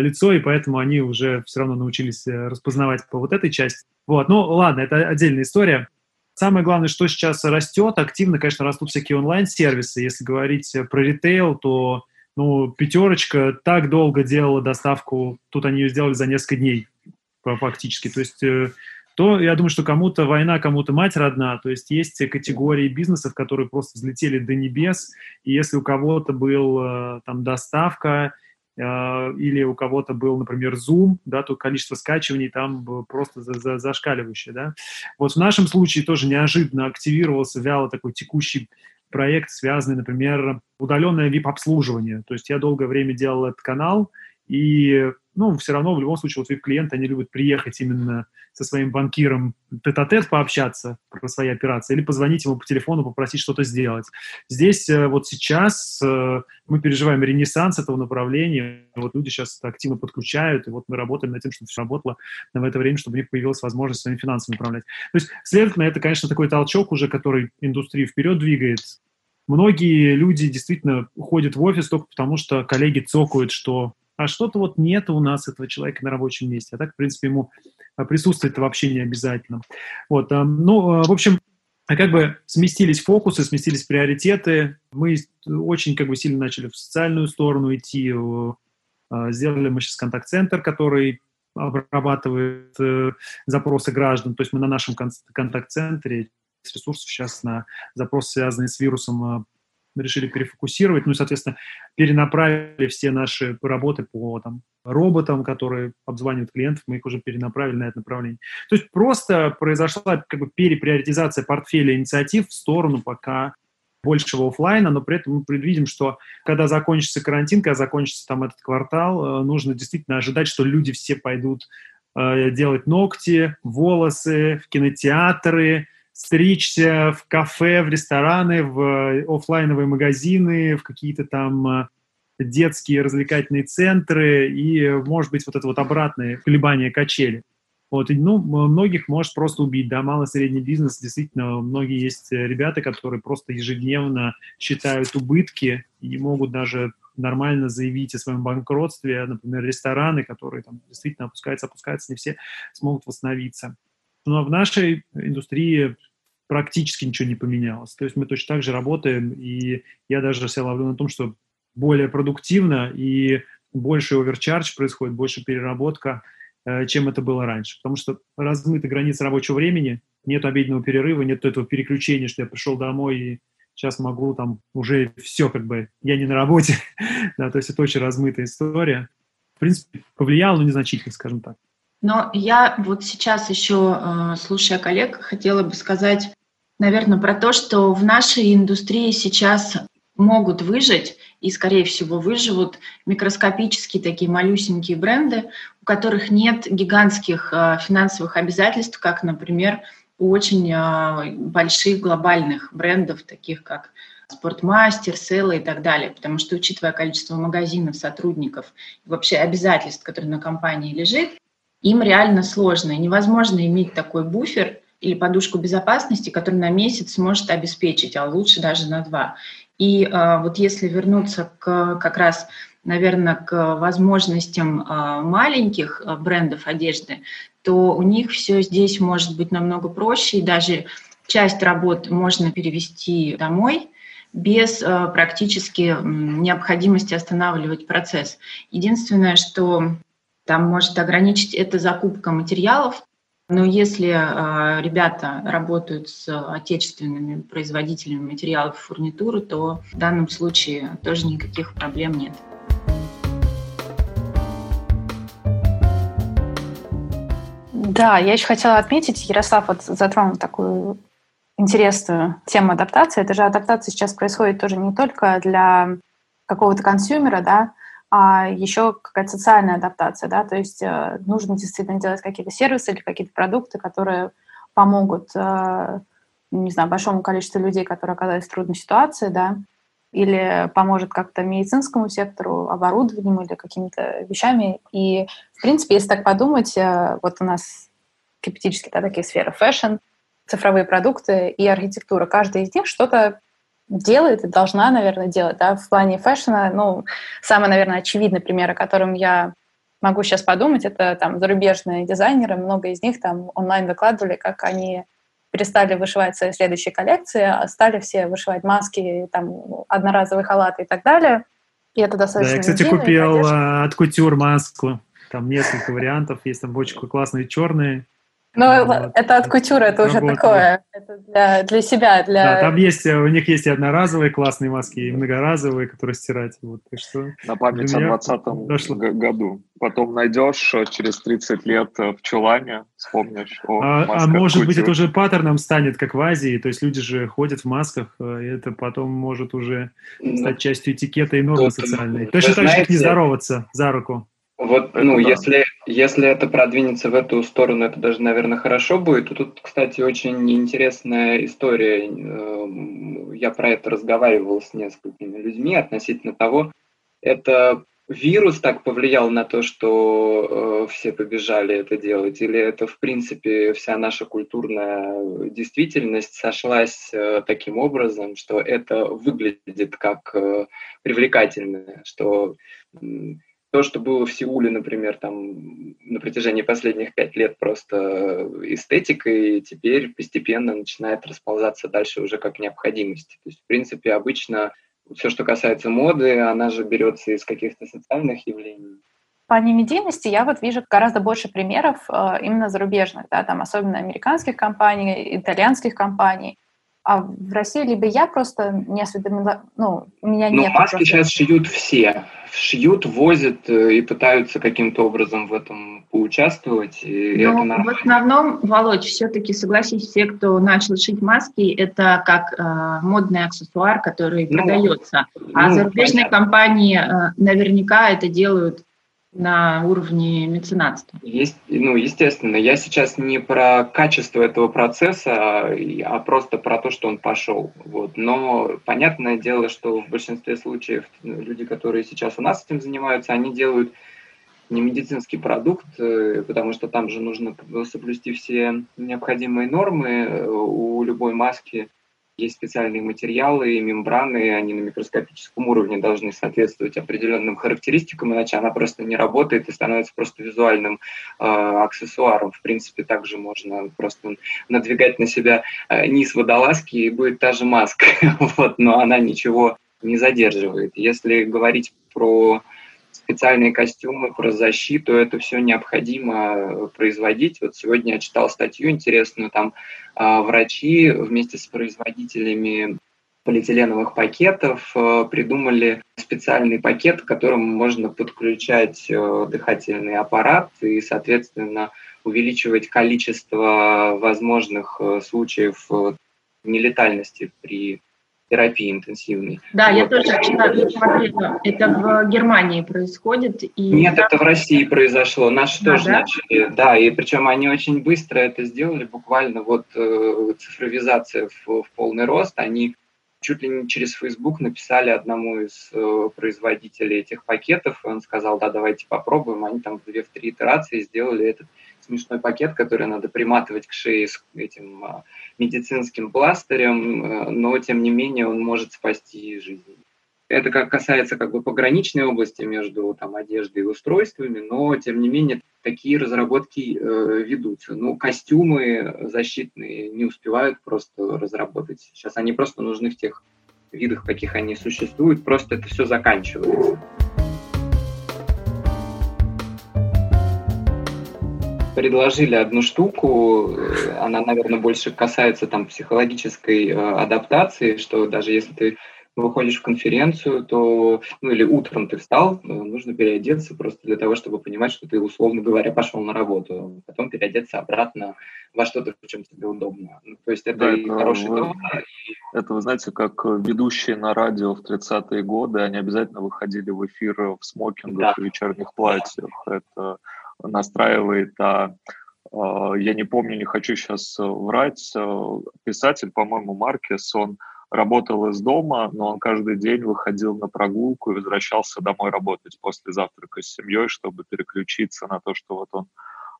лицо, и поэтому они уже все равно научились распознавать по вот этой части. Вот, ну ладно, это отдельная история. Самое главное, что сейчас растет, активно, конечно, растут всякие онлайн-сервисы. Если говорить про ритейл, то ну, пятерочка так долго делала доставку, тут они ее сделали за несколько дней фактически. То есть то я думаю, что кому-то война, кому-то мать родна. То есть есть категории бизнесов, которые просто взлетели до небес. И если у кого-то был э, там доставка, а, или у кого-то был, например, Zoom, да, то количество скачиваний там просто за за зашкаливающее, да. Вот в нашем случае тоже неожиданно активировался вяло такой текущий проект, связанный, например, удаленное VIP-обслуживание. То есть я долгое время делал этот канал, и ну, все равно в любом случае вот VIP-клиенты, они любят приехать именно со своим банкиром тет-а-тет пообщаться про свои операции или позвонить ему по телефону, попросить что-то сделать. Здесь э, вот сейчас э, мы переживаем ренессанс этого направления, вот люди сейчас активно подключают, и вот мы работаем над тем, чтобы все работало в это время, чтобы у них появилась возможность своими финансами управлять. То есть, следовательно, это, конечно, такой толчок уже, который индустрию вперед двигает, Многие люди действительно уходят в офис только потому, что коллеги цокают, что а что-то вот нет у нас этого человека на рабочем месте. А так, в принципе, ему а, присутствовать вообще не обязательно. Вот, а, ну, а, в общем, как бы сместились фокусы, сместились приоритеты. Мы очень как бы сильно начали в социальную сторону идти. Сделали мы сейчас контакт-центр, который обрабатывает э, запросы граждан. То есть мы на нашем контакт-центре ресурсов сейчас на запросы, связанные с вирусом, решили перефокусировать, ну и, соответственно, перенаправили все наши работы по там, роботам, которые обзванивают клиентов, мы их уже перенаправили на это направление. То есть просто произошла как бы переприоритизация портфеля инициатив в сторону пока большего офлайна, но при этом мы предвидим, что когда закончится карантин, когда закончится там этот квартал, э, нужно действительно ожидать, что люди все пойдут э, делать ногти, волосы, в кинотеатры, стричься в кафе, в рестораны, в э, офлайновые магазины, в какие-то там э, детские развлекательные центры и, может быть, вот это вот обратное колебание качели. Вот, и, ну, многих может просто убить, да, малый-средний бизнес, действительно, многие есть ребята, которые просто ежедневно считают убытки и могут даже нормально заявить о своем банкротстве, например, рестораны, которые там действительно опускаются, опускаются, не все смогут восстановиться. Но в нашей индустрии практически ничего не поменялось. То есть мы точно так же работаем, и я даже себя ловлю на том, что более продуктивно и больше оверчардж происходит, больше переработка, э, чем это было раньше. Потому что размыты границы рабочего времени, нет обеденного перерыва, нет этого переключения, что я пришел домой и сейчас могу там уже все как бы, я не на работе, да, то есть это очень размытая история. В принципе, повлияло, но незначительно, скажем так. Но я вот сейчас еще, э, слушая коллег, хотела бы сказать, наверное, про то, что в нашей индустрии сейчас могут выжить и, скорее всего, выживут микроскопические такие малюсенькие бренды, у которых нет гигантских э, финансовых обязательств, как, например, у очень э, больших глобальных брендов, таких как Спортмастер, Села и так далее, потому что, учитывая количество магазинов, сотрудников и вообще обязательств, которые на компании лежит, им реально сложно. И невозможно иметь такой буфер или подушку безопасности, который на месяц сможет обеспечить, а лучше даже на два. И э, вот если вернуться к как раз, наверное, к возможностям э, маленьких э, брендов одежды, то у них все здесь может быть намного проще, и даже часть работ можно перевести домой без практически необходимости останавливать процесс. Единственное, что там может ограничить это закупка материалов, но если э, ребята работают с отечественными производителями материалов фурнитуры, то в данном случае тоже никаких проблем нет. Да, я еще хотела отметить, Ярослав вот затронул такую интересную тему адаптации. Это же адаптация сейчас происходит тоже не только для какого-то консюмера, да, а еще какая-то социальная адаптация, да, то есть э, нужно действительно делать какие-то сервисы или какие-то продукты, которые помогут, э, не знаю, большому количеству людей, которые оказались в трудной ситуации, да, или поможет как-то медицинскому сектору, оборудованием или какими-то вещами. И, в принципе, если так подумать, э, вот у нас гипотетически да, такие сферы fashion, цифровые продукты и архитектура. Каждая из них что-то делает и должна, наверное, делать. Да? В плане fashion а, ну, самый, наверное, очевидный пример, о котором я могу сейчас подумать, это там зарубежные дизайнеры, много из них там онлайн выкладывали, как они перестали вышивать свои следующие коллекции, а стали все вышивать маски, там, одноразовые халаты и так далее. И это достаточно... Да, я, кстати, купил а, от Кутюр маску. Там несколько вариантов. Есть там очень классные черные, ну, вот. это от кутюра, это уже такое. Это для, для себя, для... Да, там есть, у них есть и одноразовые классные маски, и многоразовые, которые стирать. Вот, так что На память о 2020 году. Потом найдешь э, через 30 лет э, в чулане, вспомнишь о А, а может кутюр. быть, это уже паттерном станет, как в Азии, то есть люди же ходят в масках, э, и это потом может уже ну, стать частью этикета и нормы социальной. Точно так же, как не здороваться за руку. Вот, ну, да. если, если это продвинется в эту сторону, это даже, наверное, хорошо будет. Тут, кстати, очень интересная история. Эм, я про это разговаривал с несколькими людьми относительно того, это вирус так повлиял на то, что э, все побежали это делать, или это, в принципе, вся наша культурная действительность сошлась э, таким образом, что это выглядит как э, привлекательное, что то, что было в Сеуле, например, там на протяжении последних пять лет просто эстетикой, теперь постепенно начинает расползаться дальше уже как необходимость. То есть, в принципе, обычно все, что касается моды, она же берется из каких-то социальных явлений. По медийности я вот вижу гораздо больше примеров э, именно зарубежных, да, там особенно американских компаний, итальянских компаний. А в России либо я просто не осведомила, ну, у меня ну, нет... маски просто... сейчас шьют все. Шьют, возят э, и пытаются каким-то образом в этом поучаствовать. И ну, это в основном, Володь, все-таки согласись, все, кто начал шить маски, это как э, модный аксессуар, который ну, продается. А ну, зарубежные понятно. компании э, наверняка это делают на уровне меценатства? Есть, ну, естественно. Я сейчас не про качество этого процесса, а, а просто про то, что он пошел. Вот. Но понятное дело, что в большинстве случаев люди, которые сейчас у нас этим занимаются, они делают не медицинский продукт, э, потому что там же нужно соблюсти все необходимые нормы э, у любой маски – есть специальные материалы и мембраны, они на микроскопическом уровне должны соответствовать определенным характеристикам, иначе она просто не работает и становится просто визуальным э, аксессуаром. В принципе, также можно просто надвигать на себя э, низ водолазки, и будет та же маска, вот, но она ничего не задерживает. Если говорить про специальные костюмы, про защиту, это все необходимо производить. Вот сегодня я читал статью интересную, там а, врачи вместе с производителями полиэтиленовых пакетов э, придумали специальный пакет, к которому можно подключать э, дыхательный аппарат и, соответственно, увеличивать количество возможных э, случаев нелетальности при терапии интенсивной. Да, вот. я тоже смотрела. Это в Германии происходит. И... Нет, это в России произошло. Наши да, тоже да? начали. Да, и причем они очень быстро это сделали. Буквально вот э, цифровизация в, в полный рост. Они чуть ли не через Facebook написали одному из э, производителей этих пакетов, и он сказал, да, давайте попробуем. Они там в две-три итерации сделали этот смешной пакет, который надо приматывать к шее с этим э, медицинским пластырем, э, но тем не менее он может спасти жизнь. Это как касается как бы пограничной области между там, одеждой и устройствами, но тем не менее такие разработки э, ведутся. Ну, костюмы защитные не успевают просто разработать. Сейчас они просто нужны в тех видах, каких они существуют, просто это все заканчивается. Предложили одну штуку, э, она, наверное, больше касается там психологической э, адаптации, что даже если ты выходишь в конференцию, то, ну или утром ты встал, э, нужно переодеться просто для того, чтобы понимать, что ты, условно говоря, пошел на работу, потом переодеться обратно во что-то, в чем тебе удобно. Ну, то есть это да, и это хороший вы, дом. Это, вы знаете, как ведущие на радио в 30-е годы, они обязательно выходили в эфир в смокингах да. и вечерних платьях. Это настраивает а, я не помню, не хочу сейчас врать, писатель, по-моему, Маркес, он работал из дома, но он каждый день выходил на прогулку и возвращался домой работать после завтрака с семьей, чтобы переключиться на то, что вот он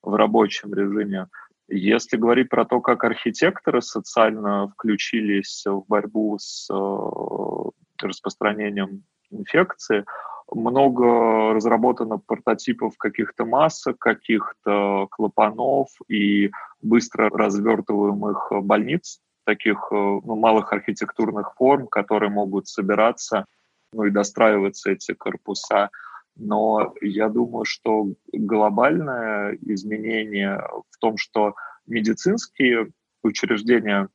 в рабочем режиме. Если говорить про то, как архитекторы социально включились в борьбу с э, распространением инфекции, много разработано прототипов каких-то масок, каких-то клапанов и быстро развертываемых больниц, таких э, ну, малых архитектурных форм, которые могут собираться ну, и достраиваться эти корпуса. Но я думаю, что глобальное изменение в том, что медицинские учреждения,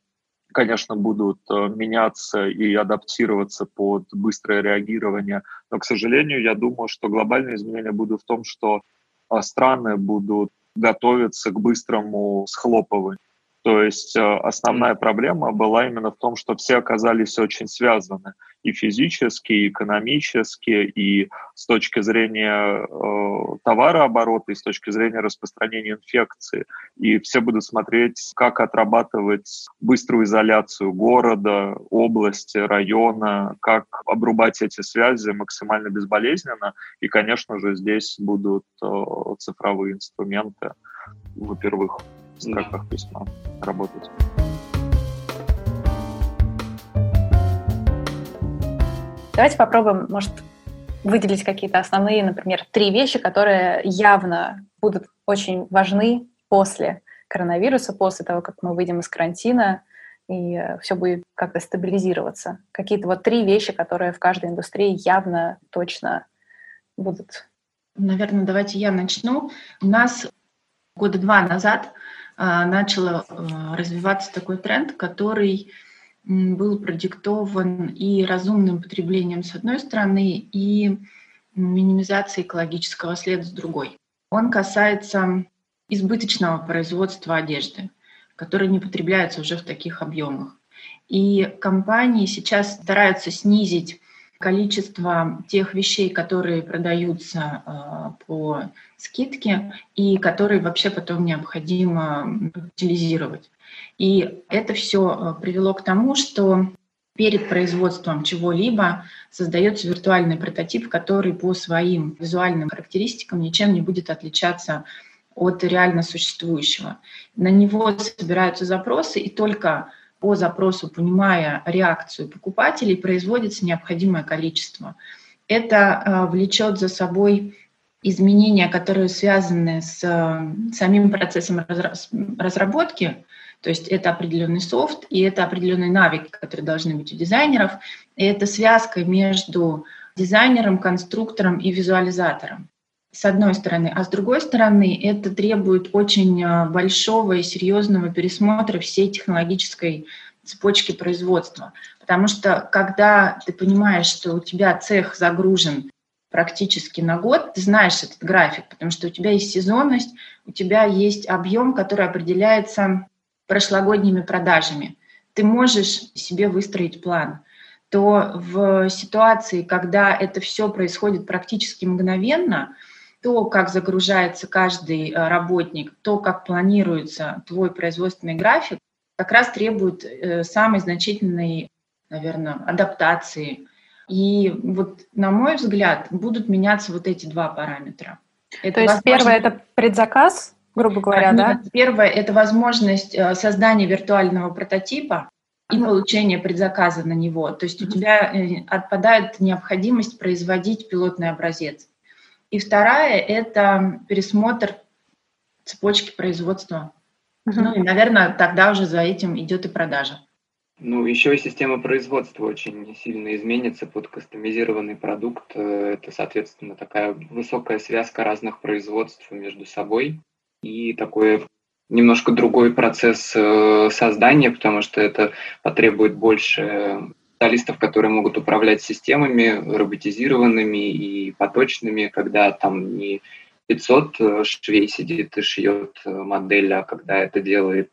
конечно, будут э, меняться и адаптироваться под быстрое реагирование, но, к сожалению, я думаю, что глобальное изменение будут в том, что э, страны будут готовиться к быстрому схлопыванию то есть э, основная проблема была именно в том, что все оказались очень связаны и физически, и экономически, и с точки зрения э, товарооборота, и с точки зрения распространения инфекции. И все будут смотреть, как отрабатывать быструю изоляцию города, области, района, как обрубать эти связи максимально безболезненно. И, конечно же, здесь будут э, цифровые инструменты, во-первых, в строках да. письма работать. Давайте попробуем, может, выделить какие-то основные, например, три вещи, которые явно будут очень важны после коронавируса, после того, как мы выйдем из карантина, и э, все будет как-то стабилизироваться. Какие-то вот три вещи, которые в каждой индустрии явно, точно будут. Наверное, давайте я начну. У нас года два назад а, начал э, развиваться такой тренд, который был продиктован и разумным потреблением с одной стороны, и минимизацией экологического следа с другой. Он касается избыточного производства одежды, которое не потребляется уже в таких объемах. И компании сейчас стараются снизить количество тех вещей, которые продаются э, по скидке и которые вообще потом необходимо утилизировать. И это все э, привело к тому, что перед производством чего-либо создается виртуальный прототип, который по своим визуальным характеристикам ничем не будет отличаться от реально существующего. На него собираются запросы, и только по запросу, понимая реакцию покупателей, производится необходимое количество. Это э, влечет за собой изменения, которые связаны с э, самим процессом разработки, то есть это определенный софт и это определенные навыки, которые должны быть у дизайнеров. И это связка между дизайнером, конструктором и визуализатором. С одной стороны. А с другой стороны, это требует очень а, большого и серьезного пересмотра всей технологической цепочки производства. Потому что когда ты понимаешь, что у тебя цех загружен практически на год, ты знаешь этот график, потому что у тебя есть сезонность, у тебя есть объем, который определяется прошлогодними продажами. Ты можешь себе выстроить план то в ситуации, когда это все происходит практически мгновенно, то, как загружается каждый э, работник, то, как планируется твой производственный график, как раз требует э, самой значительной, наверное, адаптации. И вот, на мой взгляд, будут меняться вот эти два параметра. Это то есть возможно... первое – это предзаказ, грубо говоря, да? Первое – это возможность э, создания виртуального прототипа, и получение предзаказа на него. То есть у тебя отпадает необходимость производить пилотный образец. И вторая – это пересмотр цепочки производства. Uh-huh. Ну и, наверное, тогда уже за этим идет и продажа. Ну, еще и система производства очень сильно изменится под кастомизированный продукт. Э, это, соответственно, такая высокая связка разных производств между собой и такое немножко другой процесс э, создания, потому что это потребует больше специалистов, которые могут управлять системами роботизированными и поточными, когда там не 500 э, швей сидит и шьет э, модель, а когда это делает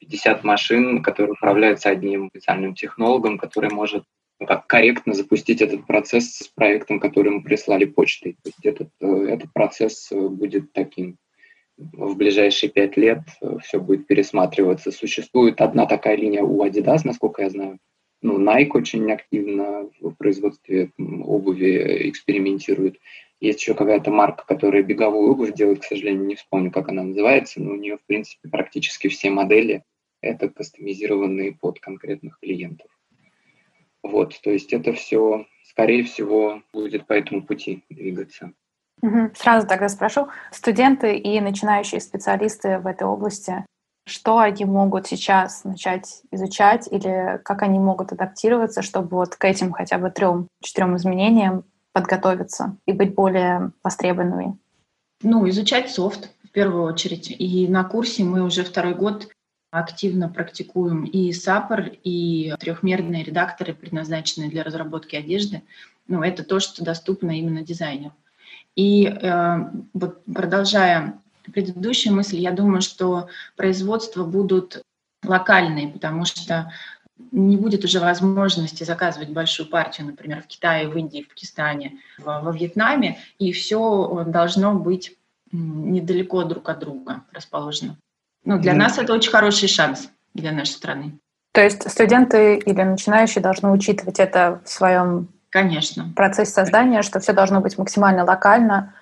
50 машин, которые управляются одним специальным технологом, который может ну, как корректно запустить этот процесс с проектом, который мы прислали почтой. То есть этот, этот процесс будет таким в ближайшие пять лет э, все будет пересматриваться. Существует одна такая линия у Adidas, насколько я знаю. Ну, Nike очень активно в производстве обуви экспериментирует. Есть еще какая-то марка, которая беговую обувь делает, к сожалению, не вспомню, как она называется, но у нее, в принципе, практически все модели это кастомизированные под конкретных клиентов. Вот, то есть это все, скорее всего, будет по этому пути двигаться. Сразу тогда спрошу, студенты и начинающие специалисты в этой области, что они могут сейчас начать изучать или как они могут адаптироваться, чтобы вот к этим хотя бы трем-четырем изменениям подготовиться и быть более востребованными? Ну, изучать софт в первую очередь. И на курсе мы уже второй год активно практикуем и SAPR, и трехмерные редакторы, предназначенные для разработки одежды. Ну, это то, что доступно именно дизайнеру. И э, вот продолжая предыдущую мысль, я думаю, что производства будут локальные, потому что не будет уже возможности заказывать большую партию, например, в Китае, в Индии, в Пакистане, во Вьетнаме, и все должно быть недалеко друг от друга расположено. Ну, для mm. нас это очень хороший шанс для нашей страны. То есть студенты или начинающие должны учитывать это в своем Конечно. Процесс создания, что все должно быть максимально локально,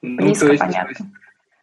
ну, близко, то есть, понятно.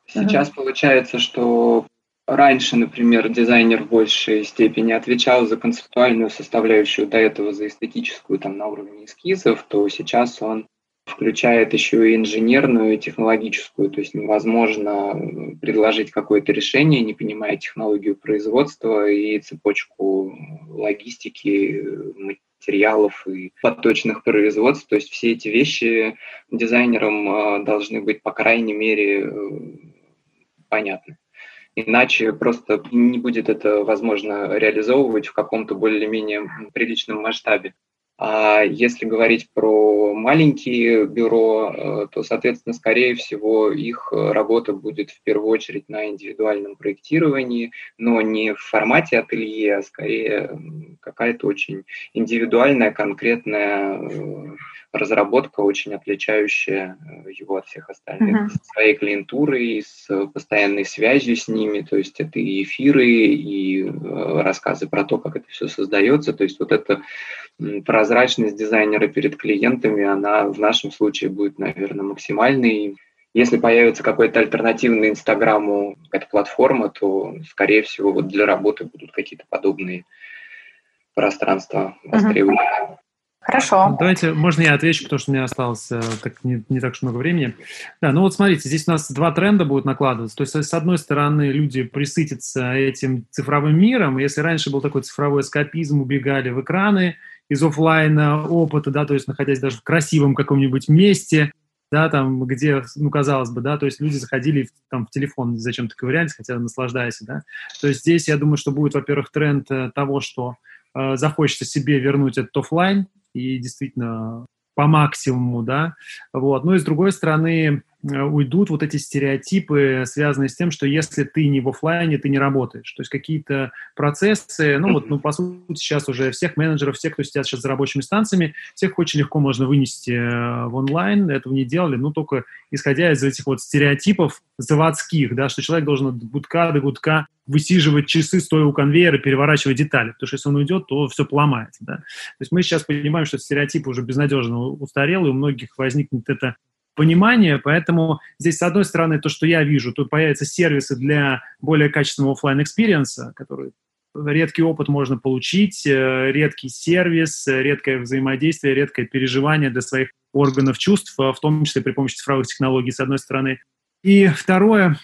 Сейчас угу. получается, что раньше, например, дизайнер в большей степени отвечал за концептуальную составляющую, до этого за эстетическую там на уровне эскизов, то сейчас он включает еще и инженерную и технологическую, то есть невозможно предложить какое-то решение, не понимая технологию производства и цепочку логистики, материалов и подточных производств. То есть все эти вещи дизайнерам э, должны быть, по крайней мере, э, понятны. Иначе просто не будет это возможно реализовывать в каком-то более-менее приличном масштабе. А если говорить про маленькие бюро, э, то, соответственно, скорее всего, их работа будет в первую очередь на индивидуальном проектировании, но не в формате ателье, а скорее какая-то очень индивидуальная, конкретная э, разработка, очень отличающая э, его от всех остальных, uh-huh. с своей клиентурой, с постоянной связью с ними, то есть это и эфиры, и рассказы про то, как это все создается, то есть вот это прозрачность дизайнера перед клиентами, она в нашем случае будет, наверное, максимальной. Если появится какой-то альтернативный Инстаграму эта платформа, то, скорее всего, вот для работы будут какие-то подобные пространства востребованы. Uh-huh. Хорошо. Давайте, можно я отвечу, потому что у меня осталось э, так, не, не так уж много времени. Да, ну вот смотрите, здесь у нас два тренда будут накладываться. То есть, с одной стороны, люди присытятся этим цифровым миром. Если раньше был такой цифровой эскапизм, убегали в экраны, из офлайна опыта, да, то есть находясь даже в красивом каком-нибудь месте, да, там, где, ну, казалось бы, да, то есть люди заходили там в телефон, зачем-то ковырялись, хотя наслаждаясь, да. То есть здесь, я думаю, что будет, во-первых, тренд э, того, что э, захочется себе вернуть этот офлайн и действительно по максимуму, да, вот. Ну и с другой стороны, уйдут вот эти стереотипы, связанные с тем, что если ты не в офлайне, ты не работаешь. То есть какие-то процессы, ну вот, ну, по сути, сейчас уже всех менеджеров, всех, кто сидят сейчас за рабочими станциями, всех очень легко можно вынести э, в онлайн, этого не делали, ну, только исходя из этих вот стереотипов заводских, да, что человек должен от гудка до гудка высиживать часы, стоя у конвейера, переворачивать детали, потому что если он уйдет, то все поломается, да. То есть мы сейчас понимаем, что стереотип уже безнадежно устарел, и у многих возникнет это понимание, поэтому здесь, с одной стороны, то, что я вижу, тут появятся сервисы для более качественного офлайн experience а который редкий опыт можно получить, э, редкий сервис, редкое взаимодействие, редкое переживание для своих органов чувств, в том числе при помощи цифровых технологий, с одной стороны. И второе,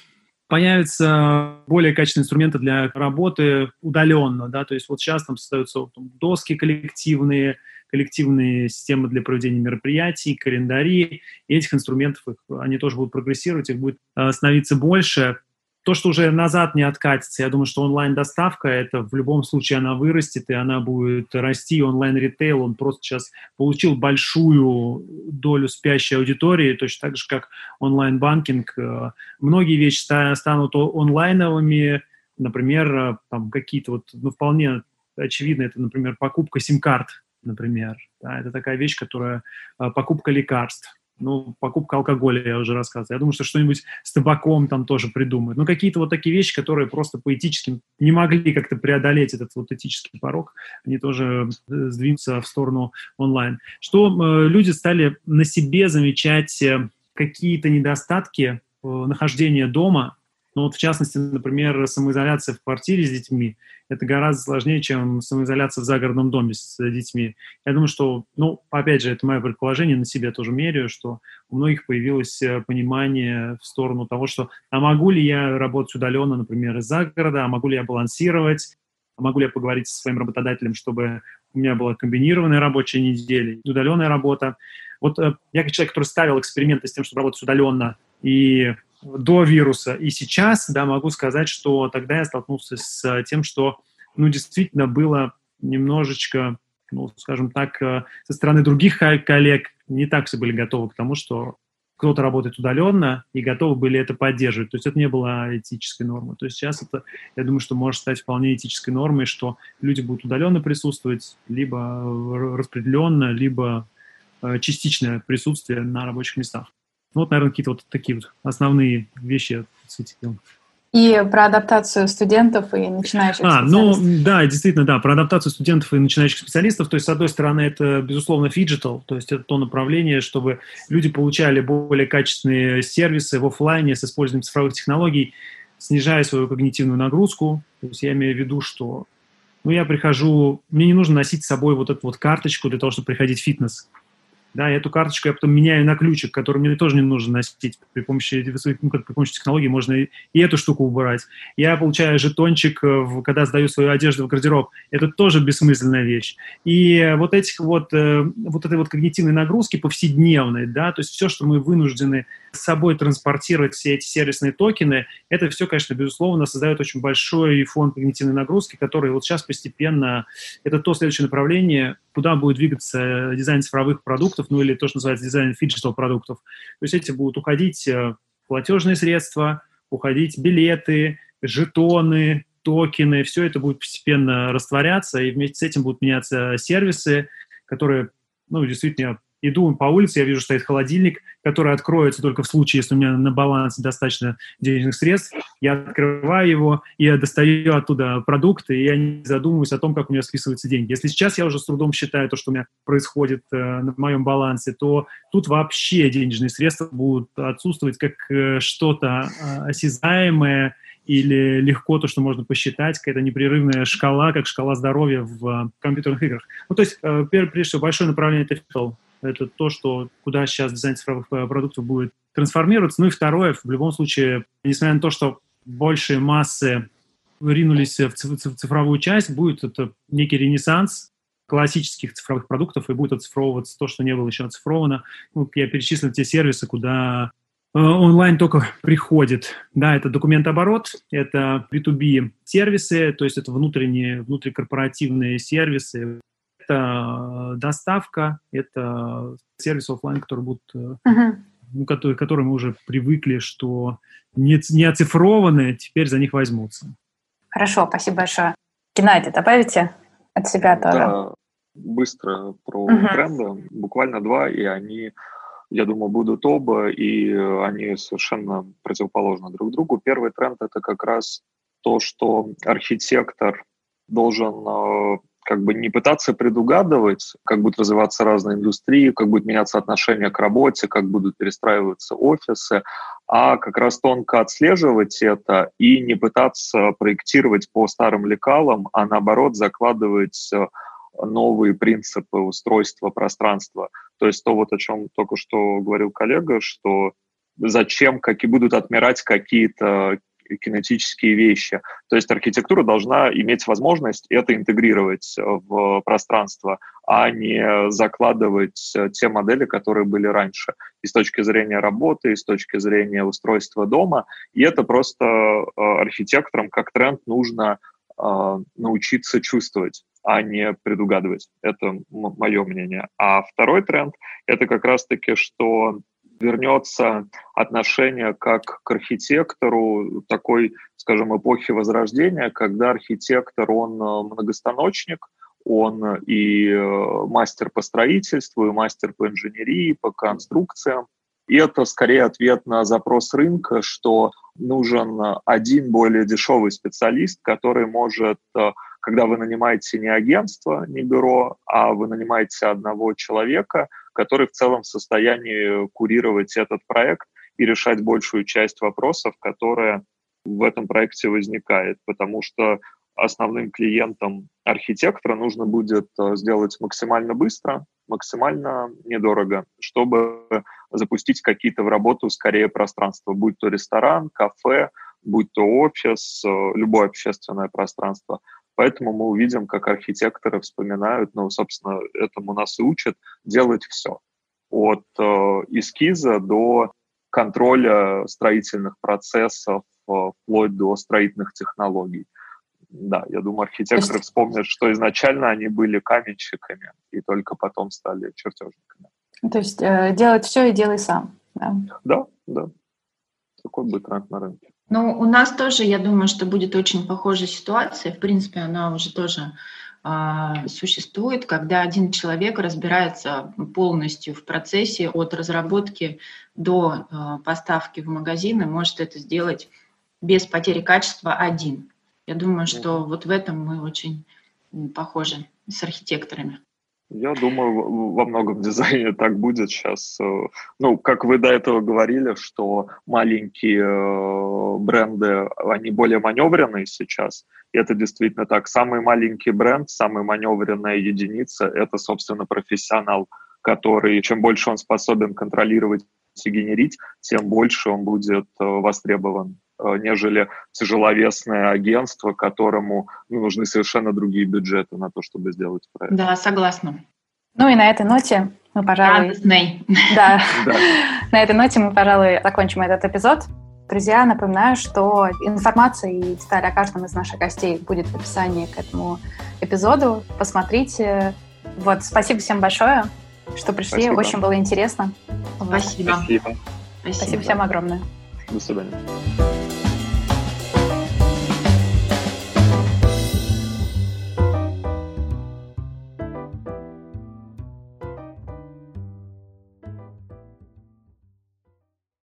появятся более качественные инструменты для работы удаленно, да, то есть вот сейчас там создаются доски коллективные, коллективные системы для проведения мероприятий, календари, и этих инструментов, их, они тоже будут прогрессировать, их будет э, становиться больше. То, что уже назад не откатится, я думаю, что онлайн-доставка, это в любом случае она вырастет, и она будет расти. Онлайн-ритейл, он просто сейчас получил большую долю спящей аудитории, точно так же, как онлайн-банкинг. Э, многие вещи станут онлайновыми, например, э, там какие-то вот, ну, вполне очевидно, это, например, покупка сим-карт например. Да, это такая вещь, которая а, покупка лекарств. Ну, покупка алкоголя, я уже рассказывал. Я думаю, что что-нибудь с табаком там тоже придумают. Ну, какие-то вот такие вещи, которые просто поэтически не могли как-то преодолеть этот вот этический порог, они тоже э, сдвинутся в сторону онлайн. Что э, люди стали на себе замечать э, какие-то недостатки э, нахождения дома, ну вот в частности, например, самоизоляция в квартире с детьми, это гораздо сложнее, чем самоизоляция в загородном доме с детьми. Я думаю, что, ну, опять же, это мое предположение, на себе тоже меряю, что у многих появилось э, понимание в сторону того, что а могу ли я работать удаленно, например, из загорода, а могу ли я балансировать, а могу ли я поговорить со своим работодателем, чтобы у меня была комбинированная рабочая неделя, удаленная работа. Вот э, я как человек, который ставил эксперименты с тем, чтобы работать удаленно, и до вируса. И сейчас, да, могу сказать, что тогда я столкнулся с тем, что, ну, действительно было немножечко, ну, скажем так, э, со стороны других коллег не так все были готовы к тому, что кто-то работает удаленно и готовы были это поддерживать. То есть это не было этической нормой. То есть сейчас это, я думаю, что может стать вполне этической нормой, что люди будут удаленно присутствовать, либо распределенно, либо э, частичное присутствие на рабочих местах. Ну, вот, наверное, какие-то вот такие вот основные вещи я осветил. И про адаптацию студентов и начинающих а, ну, специалистов. Ну, да, действительно, да, про адаптацию студентов и начинающих специалистов. То есть, с одной стороны, это, безусловно, phygital, то есть это то направление, чтобы люди получали более качественные сервисы в офлайне с использованием цифровых технологий, снижая свою когнитивную нагрузку. То есть я имею в виду, что ну, я прихожу, мне не нужно носить с собой вот эту вот карточку для того, чтобы приходить в фитнес. Да, эту карточку я потом меняю на ключик, который мне тоже не нужно носить. При помощи, ну, как, при помощи технологии можно и, и эту штуку убрать. Я получаю жетончик, э, когда сдаю свою одежду в гардероб. Это тоже бессмысленная вещь. И вот этих вот, э, вот этой вот когнитивной нагрузки повседневной, да, то есть все, что мы вынуждены с собой транспортировать, все эти сервисные токены, это все, конечно, безусловно, создает очень большой фон когнитивной нагрузки, который вот сейчас постепенно, это то следующее направление, куда будет двигаться дизайн цифровых продуктов, ну или то, что называется дизайн phygital продуктов. То есть эти будут уходить э, платежные средства, уходить билеты, жетоны, токены, все это будет постепенно растворяться, и вместе с этим будут меняться сервисы, которые, ну, действительно, иду по улице, я вижу, стоит холодильник, который откроется только в случае, если у меня на балансе достаточно денежных средств. Я открываю его, я достаю оттуда продукты, и я не задумываюсь о том, как у меня списываются деньги. Если сейчас я уже с трудом считаю то, что у меня происходит э, на моем балансе, то тут вообще денежные средства будут отсутствовать как э, что-то э, осязаемое, или легко то, что можно посчитать, какая-то непрерывная шкала, как шкала здоровья в э, компьютерных играх. Ну, то есть, э, прежде всего, большое направление это это то, что, куда сейчас дизайн цифровых э, продуктов будет трансформироваться. Ну и второе, в любом случае, несмотря на то, что большие массы ринулись в цифровую часть, будет это некий ренессанс, классических цифровых продуктов и будет оцифровываться то, что не было еще оцифровано. Ну, я перечислил те сервисы, куда э, онлайн только приходит. Да, это документооборот, это B2B сервисы, то есть это внутренние, внутрикорпоративные сервисы, это доставка, это сервисы офлайн, которые будут, uh-huh. ну, которые, которые мы уже привыкли, что не, не оцифрованы, теперь за них возьмутся. Хорошо, спасибо большое. Геннадий, добавите от себя тоже? Да, быстро про угу. тренды, буквально два, и они, я думаю, будут оба, и они совершенно противоположны друг другу. Первый тренд – это как раз то, что архитектор должен э, как бы не пытаться предугадывать, как будут развиваться разные индустрии, как будет меняться отношение к работе, как будут перестраиваться офисы, а как раз тонко отслеживать это и не пытаться проектировать по старым лекалам, а наоборот закладывать э, новые принципы устройства пространства. То есть то, вот о чем только что говорил коллега, что зачем, как и будут отмирать какие-то кинетические вещи. То есть архитектура должна иметь возможность это интегрировать в пространство, а не закладывать те модели, которые были раньше. И с точки зрения работы, и с точки зрения устройства дома. И это просто э, архитекторам как тренд нужно э, научиться чувствовать а не предугадывать. Это мое мнение. А второй тренд — это как раз-таки, что вернется отношение как к архитектору такой, скажем, эпохи Возрождения, когда архитектор, он э, многостаночник, он и э, мастер по строительству, и мастер по инженерии, по конструкциям. И это скорее ответ на запрос рынка, что нужен один более дешевый специалист, который может, э, когда вы нанимаете не агентство, не бюро, а вы нанимаете одного человека – который в целом в состоянии курировать этот проект и решать большую часть вопросов, которые в этом проекте возникает, потому что основным клиентам архитектора нужно будет э, сделать максимально быстро, максимально недорого, чтобы запустить какие-то в работу скорее пространства, будь то ресторан, кафе, будь то офис, э, любое общественное пространство. Поэтому мы увидим, как архитекторы вспоминают, ну, собственно, этому нас и учат, делать все. От э, эскиза до контроля строительных процессов, э, вплоть до строительных технологий. Да, я думаю, архитекторы есть... вспомнят, что изначально они были каменщиками, и только потом стали чертежниками. То есть э, делать все и делай сам. Да, да. да. Такой бы тренд на рынке. Ну, у нас тоже, я думаю, что будет очень похожая ситуация. В принципе, она уже тоже э, существует, когда один человек разбирается полностью в процессе от разработки до э, поставки в магазины, может это сделать без потери качества один. Я думаю, что вот в этом мы очень похожи с архитекторами. Я думаю, во многом дизайне так будет сейчас. Э, ну, как вы до этого говорили, что маленькие э, бренды, они более маневренные сейчас. И это действительно так. Самый маленький бренд, самая маневренная единица – это, собственно, профессионал, который, чем больше он способен контролировать и генерить, тем больше он будет э, востребован нежели тяжеловесное агентство, которому ну, нужны совершенно другие бюджеты на то, чтобы сделать проект. Да, согласна. Ну и на этой ноте мы, пожалуй... Радостной. Да. На этой ноте мы, пожалуй, закончим этот эпизод. Друзья, напоминаю, что информация и детали о каждом из наших гостей будет в описании к этому эпизоду. Посмотрите. Вот, спасибо всем большое, что пришли. Спасибо. Очень было интересно. Спасибо. Спасибо. Спасибо всем огромное. До свидания.